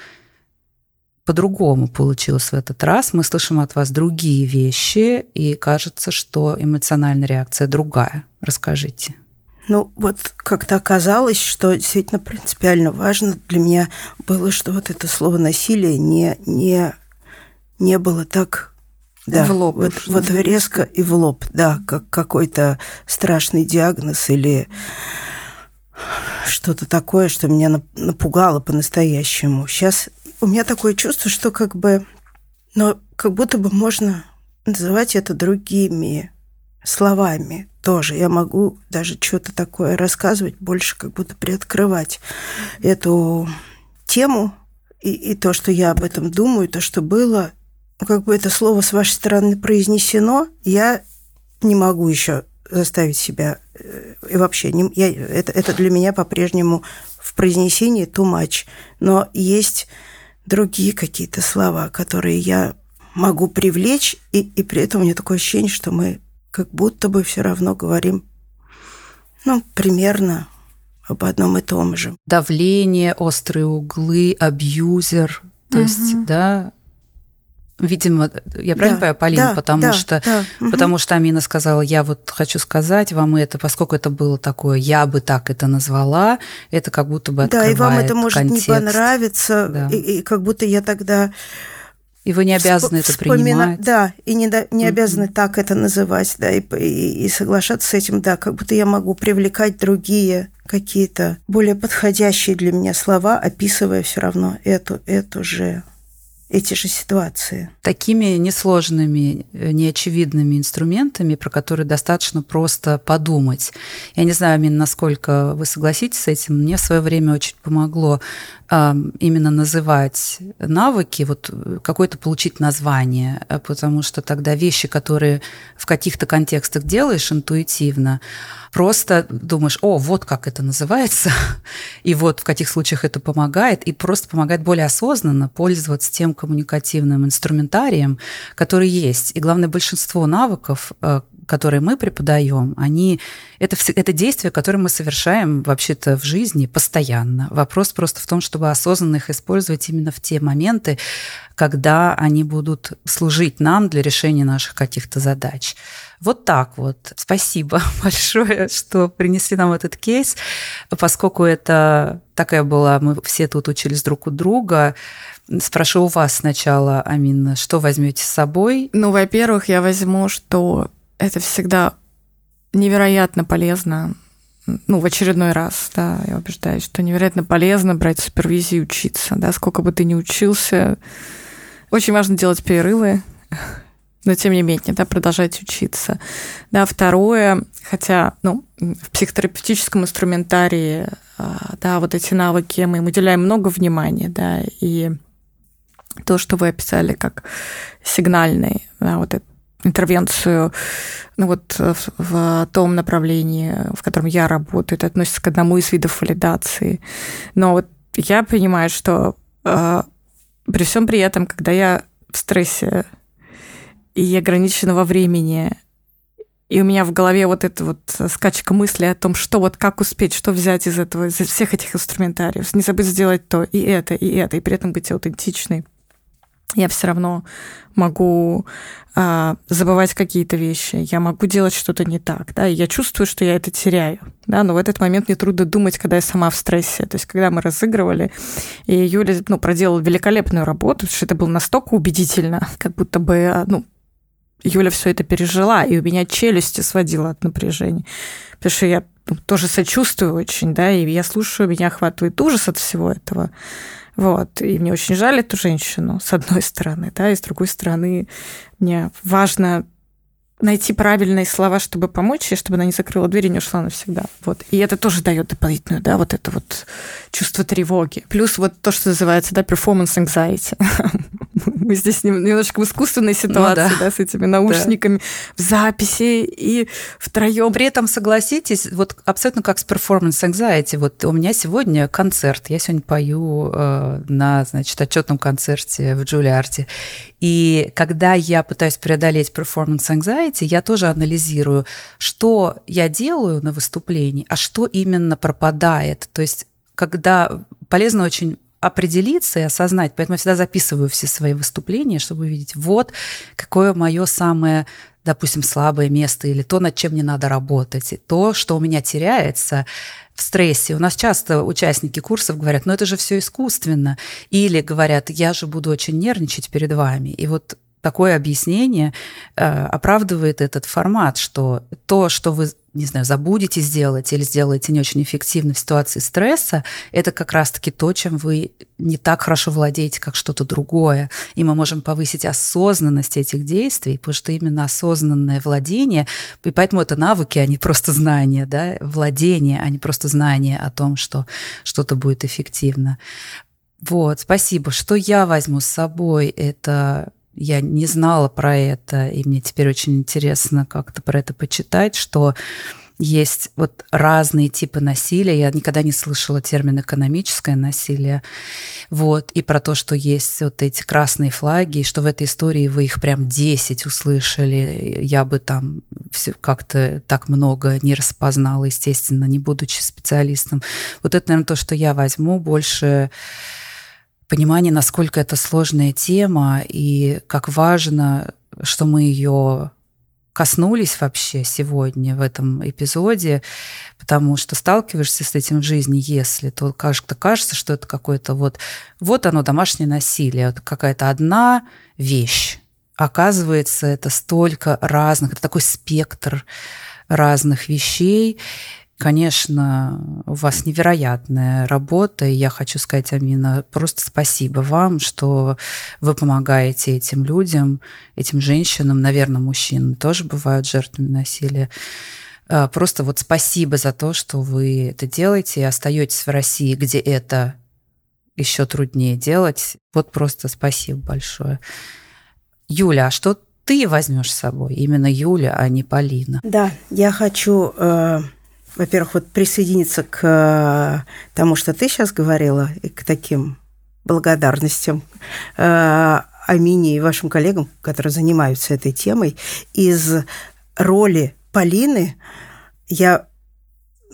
по-другому получилось в этот раз. Мы слышим от вас другие вещи, и кажется, что эмоциональная реакция другая. Расскажите. Ну, вот как-то оказалось, что действительно принципиально важно для меня было, что вот это слово насилие не, не, не было так да, в лоб. Вот, вот резко и в лоб, да, как какой-то страшный диагноз или что-то такое, что меня напугало по-настоящему. Сейчас у меня такое чувство, что как бы, но как будто бы можно называть это другими словами тоже. Я могу даже что-то такое рассказывать, больше как будто приоткрывать эту тему и, и то, что я об этом думаю, то, что было. Ну, как бы это слово с вашей стороны произнесено, я не могу еще заставить себя э, и вообще не, я, это, это для меня по-прежнему в произнесении too much. Но есть другие какие-то слова, которые я могу привлечь, и, и при этом у меня такое ощущение, что мы как будто бы все равно говорим, ну, примерно об одном и том же. Давление, острые углы, абьюзер, то угу. есть, да, Видимо, я правильно да, понимаю, Полина, да, потому да, что да, потому что Амина сказала, я вот хочу сказать вам это, поскольку это было такое, я бы так это назвала, это как будто бы открывает Да, и вам это может контекст. не понравиться, да. и, и как будто я тогда и вы не обязаны это принимать. Да, и не, не обязаны mm-hmm. так это называть, да, и, и, и соглашаться с этим, да, как будто я могу привлекать другие какие-то более подходящие для меня слова, описывая все равно эту, эту же эти же ситуации. Такими несложными, э, неочевидными инструментами, про которые достаточно просто подумать. Я не знаю, Амин, насколько вы согласитесь с этим. Мне в свое время очень помогло именно называть навыки, вот э, какое-то получить название, э, потому что тогда вещи, которые в каких-то контекстах делаешь интуитивно, просто думаешь, о, вот как это называется, и вот в каких случаях это помогает, и просто помогает более осознанно пользоваться тем коммуникативным инструментарием, который есть. И главное, большинство навыков, э, которые мы преподаем, они это, это действия, которые мы совершаем вообще-то в жизни постоянно. Вопрос просто в том, чтобы осознанно их использовать именно в те моменты, когда они будут служить нам для решения наших каких-то задач. Вот так вот. Спасибо большое, что принесли нам этот кейс, поскольку это такая была, мы все тут учились друг у друга. Спрошу у вас сначала, Амина, что возьмете с собой? Ну, во-первых, я возьму, что это всегда невероятно полезно ну, в очередной раз, да, я убеждаюсь, что невероятно полезно брать супервизию и учиться, да, сколько бы ты ни учился. Очень важно делать перерывы, но тем не менее, да, продолжать учиться. Да, второе, хотя, ну, в психотерапевтическом инструментарии, а, да, вот эти навыки мы им уделяем много внимания, да, и то, что вы описали как сигнальный, да, вот эту интервенцию, ну вот в, в том направлении, в котором я работаю, это относится к одному из видов валидации. Но вот я понимаю, что э, при всем при этом, когда я в стрессе и ограниченного времени. И у меня в голове вот эта вот скачка мысли о том, что вот как успеть, что взять из этого, из всех этих инструментариев. Не забыть сделать то, и это, и это, и при этом быть аутентичной. Я все равно могу а, забывать какие-то вещи, я могу делать что-то не так, да, и я чувствую, что я это теряю, да, но в этот момент мне трудно думать, когда я сама в стрессе, то есть когда мы разыгрывали, и Юля, ну, проделала великолепную работу, потому что это было настолько убедительно, как будто бы, а, ну, Юля все это пережила, и у меня челюсти сводила от напряжения. Потому что я ну, тоже сочувствую очень, да, и я слушаю, меня охватывает ужас от всего этого. Вот. И мне очень жаль эту женщину, с одной стороны, да, и с другой стороны, мне важно найти правильные слова, чтобы помочь, и чтобы она не закрыла дверь и не ушла навсегда. Вот. И это тоже дает дополнительную, да, вот это вот чувство тревоги. Плюс вот то, что называется, да, performance anxiety. Мы здесь немножко в искусственной ну ситуации, ну, да. да, с этими наушниками, да. в записи и втроем. При этом согласитесь, вот абсолютно как с performance anxiety. Вот у меня сегодня концерт, я сегодня пою э, на, значит, отчетном концерте в Джулиарте. И когда я пытаюсь преодолеть performance anxiety, я тоже анализирую, что я делаю на выступлении, а что именно пропадает. То есть когда полезно очень определиться и осознать. Поэтому я всегда записываю все свои выступления, чтобы увидеть, вот какое мое самое допустим, слабое место или то, над чем мне надо работать, то, что у меня теряется в стрессе. У нас часто участники курсов говорят, ну это же все искусственно. Или говорят, я же буду очень нервничать перед вами. И вот такое объяснение э, оправдывает этот формат, что то, что вы, не знаю, забудете сделать или сделаете не очень эффективно в ситуации стресса, это как раз-таки то, чем вы не так хорошо владеете, как что-то другое. И мы можем повысить осознанность этих действий, потому что именно осознанное владение, и поэтому это навыки, а не просто знания, да, владение, а не просто знание о том, что что-то будет эффективно. Вот, спасибо. Что я возьму с собой, это я не знала про это, и мне теперь очень интересно как-то про это почитать, что есть вот разные типы насилия. Я никогда не слышала термин экономическое насилие. Вот. И про то, что есть вот эти красные флаги, и что в этой истории вы их прям 10 услышали. Я бы там все как-то так много не распознала, естественно, не будучи специалистом. Вот это, наверное, то, что я возьму больше понимание, насколько это сложная тема и как важно, что мы ее коснулись вообще сегодня в этом эпизоде, потому что сталкиваешься с этим в жизни, если, то как-то кажется, что это какое-то вот, вот оно, домашнее насилие, это какая-то одна вещь. Оказывается, это столько разных, это такой спектр разных вещей, Конечно, у вас невероятная работа, и я хочу сказать, Амина, просто спасибо вам, что вы помогаете этим людям, этим женщинам, наверное, мужчины тоже бывают жертвами насилия. А, просто вот спасибо за то, что вы это делаете и остаетесь в России, где это еще труднее делать. Вот просто спасибо большое. Юля, а что ты возьмешь с собой? Именно Юля, а не Полина. Да, я хочу э, во-первых, вот присоединиться к э, тому, что ты сейчас говорила, и к таким благодарностям э, Амине и вашим коллегам, которые занимаются этой темой, из роли Полины я,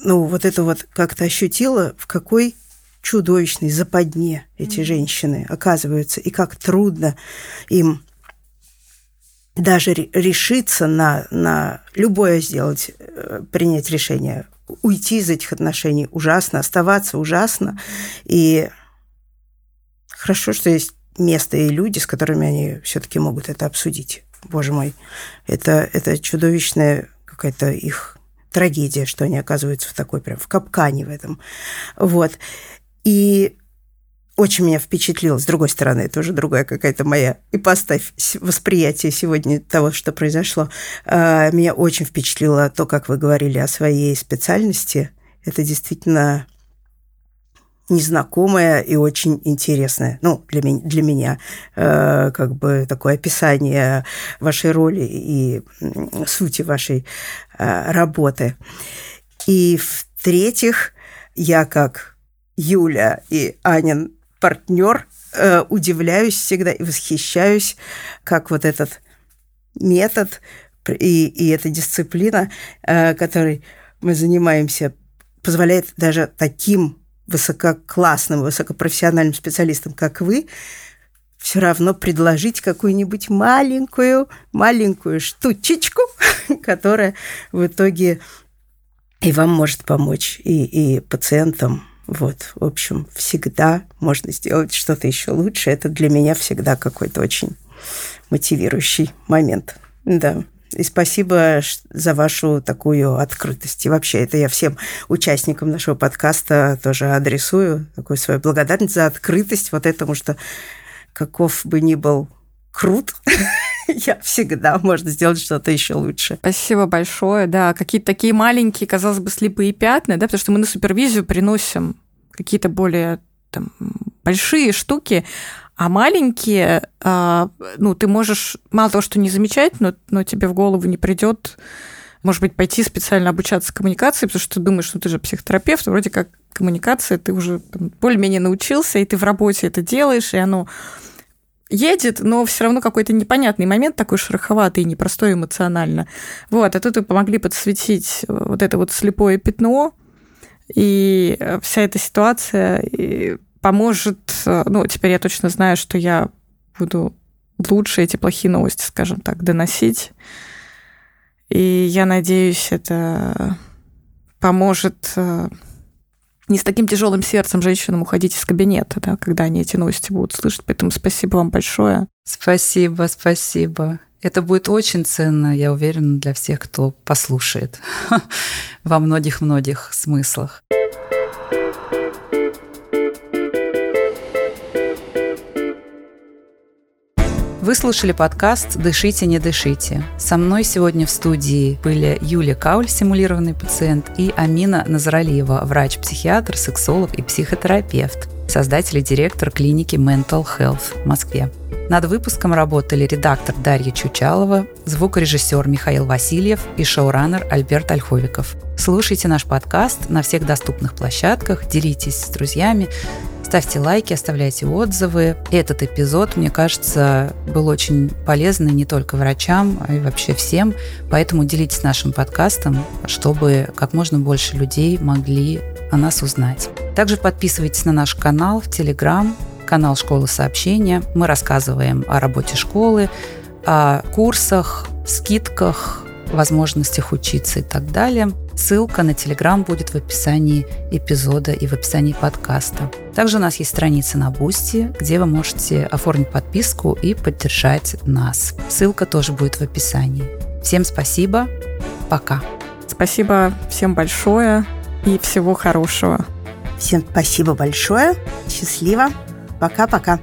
ну, вот это вот как-то ощутила, в какой чудовищной западне эти mm-hmm. женщины оказываются, и как трудно им даже решиться на, на любое сделать, э, принять решение. Уйти из этих отношений ужасно, оставаться ужасно. И хорошо, что есть место и люди, с которыми они все-таки могут это обсудить. Боже мой, это, это чудовищная какая-то их трагедия, что они оказываются в такой прям в капкане в этом. Вот. И очень меня впечатлило, с другой стороны, это уже другая какая-то моя ипостась восприятия сегодня того, что произошло. А, меня очень впечатлило то, как вы говорили о своей специальности. Это действительно незнакомое и очень интересное. Ну, для, меня, для меня э, как бы такое описание вашей роли и сути вашей э, работы. И в-третьих, я как Юля и Анин партнер э, удивляюсь всегда и восхищаюсь, как вот этот метод и, и эта дисциплина, э, которой мы занимаемся, позволяет даже таким высококлассным, высокопрофессиональным специалистам, как вы, все равно предложить какую-нибудь маленькую, маленькую штучечку, которая в итоге и вам может помочь, и, и пациентам. Вот, в общем, всегда можно сделать что-то еще лучше. Это для меня всегда какой-то очень мотивирующий момент. Да. И спасибо за вашу такую открытость. И вообще, это я всем участникам нашего подкаста тоже адресую. Такую свою благодарность за открытость вот этому, что каков бы ни был крут, я всегда можно сделать что-то еще лучше. Спасибо большое. Да, какие-то такие маленькие, казалось бы, слепые пятна, да, потому что мы на супервизию приносим какие-то более там, большие штуки, а маленькие, а, ну, ты можешь мало того, что не замечать, но, но тебе в голову не придет, может быть, пойти специально обучаться коммуникации, потому что ты думаешь, что ты же психотерапевт, вроде как коммуникация, ты уже более-менее научился, и ты в работе это делаешь, и оно едет, но все равно какой-то непонятный момент, такой шероховатый, непростой эмоционально. Вот, а тут вы помогли подсветить вот это вот слепое пятно, и вся эта ситуация поможет, э, ну, теперь я точно знаю, что я буду лучше эти плохие новости, скажем так, доносить. И я надеюсь, это поможет э, не с таким тяжелым сердцем женщинам уходить из кабинета, да, когда они эти новости будут слышать. Поэтому спасибо вам большое. Спасибо, спасибо. Это будет очень ценно, я уверена, для всех, кто послушает во многих-многих смыслах. Вы слушали подкаст «Дышите, не дышите». Со мной сегодня в студии были Юлия Кауль, симулированный пациент, и Амина Назаралиева, врач-психиатр, сексолог и психотерапевт, создатель и директор клиники Mental Health в Москве. Над выпуском работали редактор Дарья Чучалова, звукорежиссер Михаил Васильев и шоураннер Альберт Ольховиков. Слушайте наш подкаст на всех доступных площадках, делитесь с друзьями, Ставьте лайки, оставляйте отзывы. Этот эпизод, мне кажется, был очень полезный не только врачам, а и вообще всем. Поэтому делитесь нашим подкастом, чтобы как можно больше людей могли о нас узнать. Также подписывайтесь на наш канал в Телеграм, канал «Школы сообщения». Мы рассказываем о работе школы, о курсах, скидках, возможностях учиться и так далее. Ссылка на Телеграм будет в описании эпизода и в описании подкаста. Также у нас есть страница на Boosty, где вы можете оформить подписку и поддержать нас. Ссылка тоже будет в описании. Всем спасибо. Пока. Спасибо всем большое и всего хорошего. Всем спасибо большое. Счастливо. Пока-пока.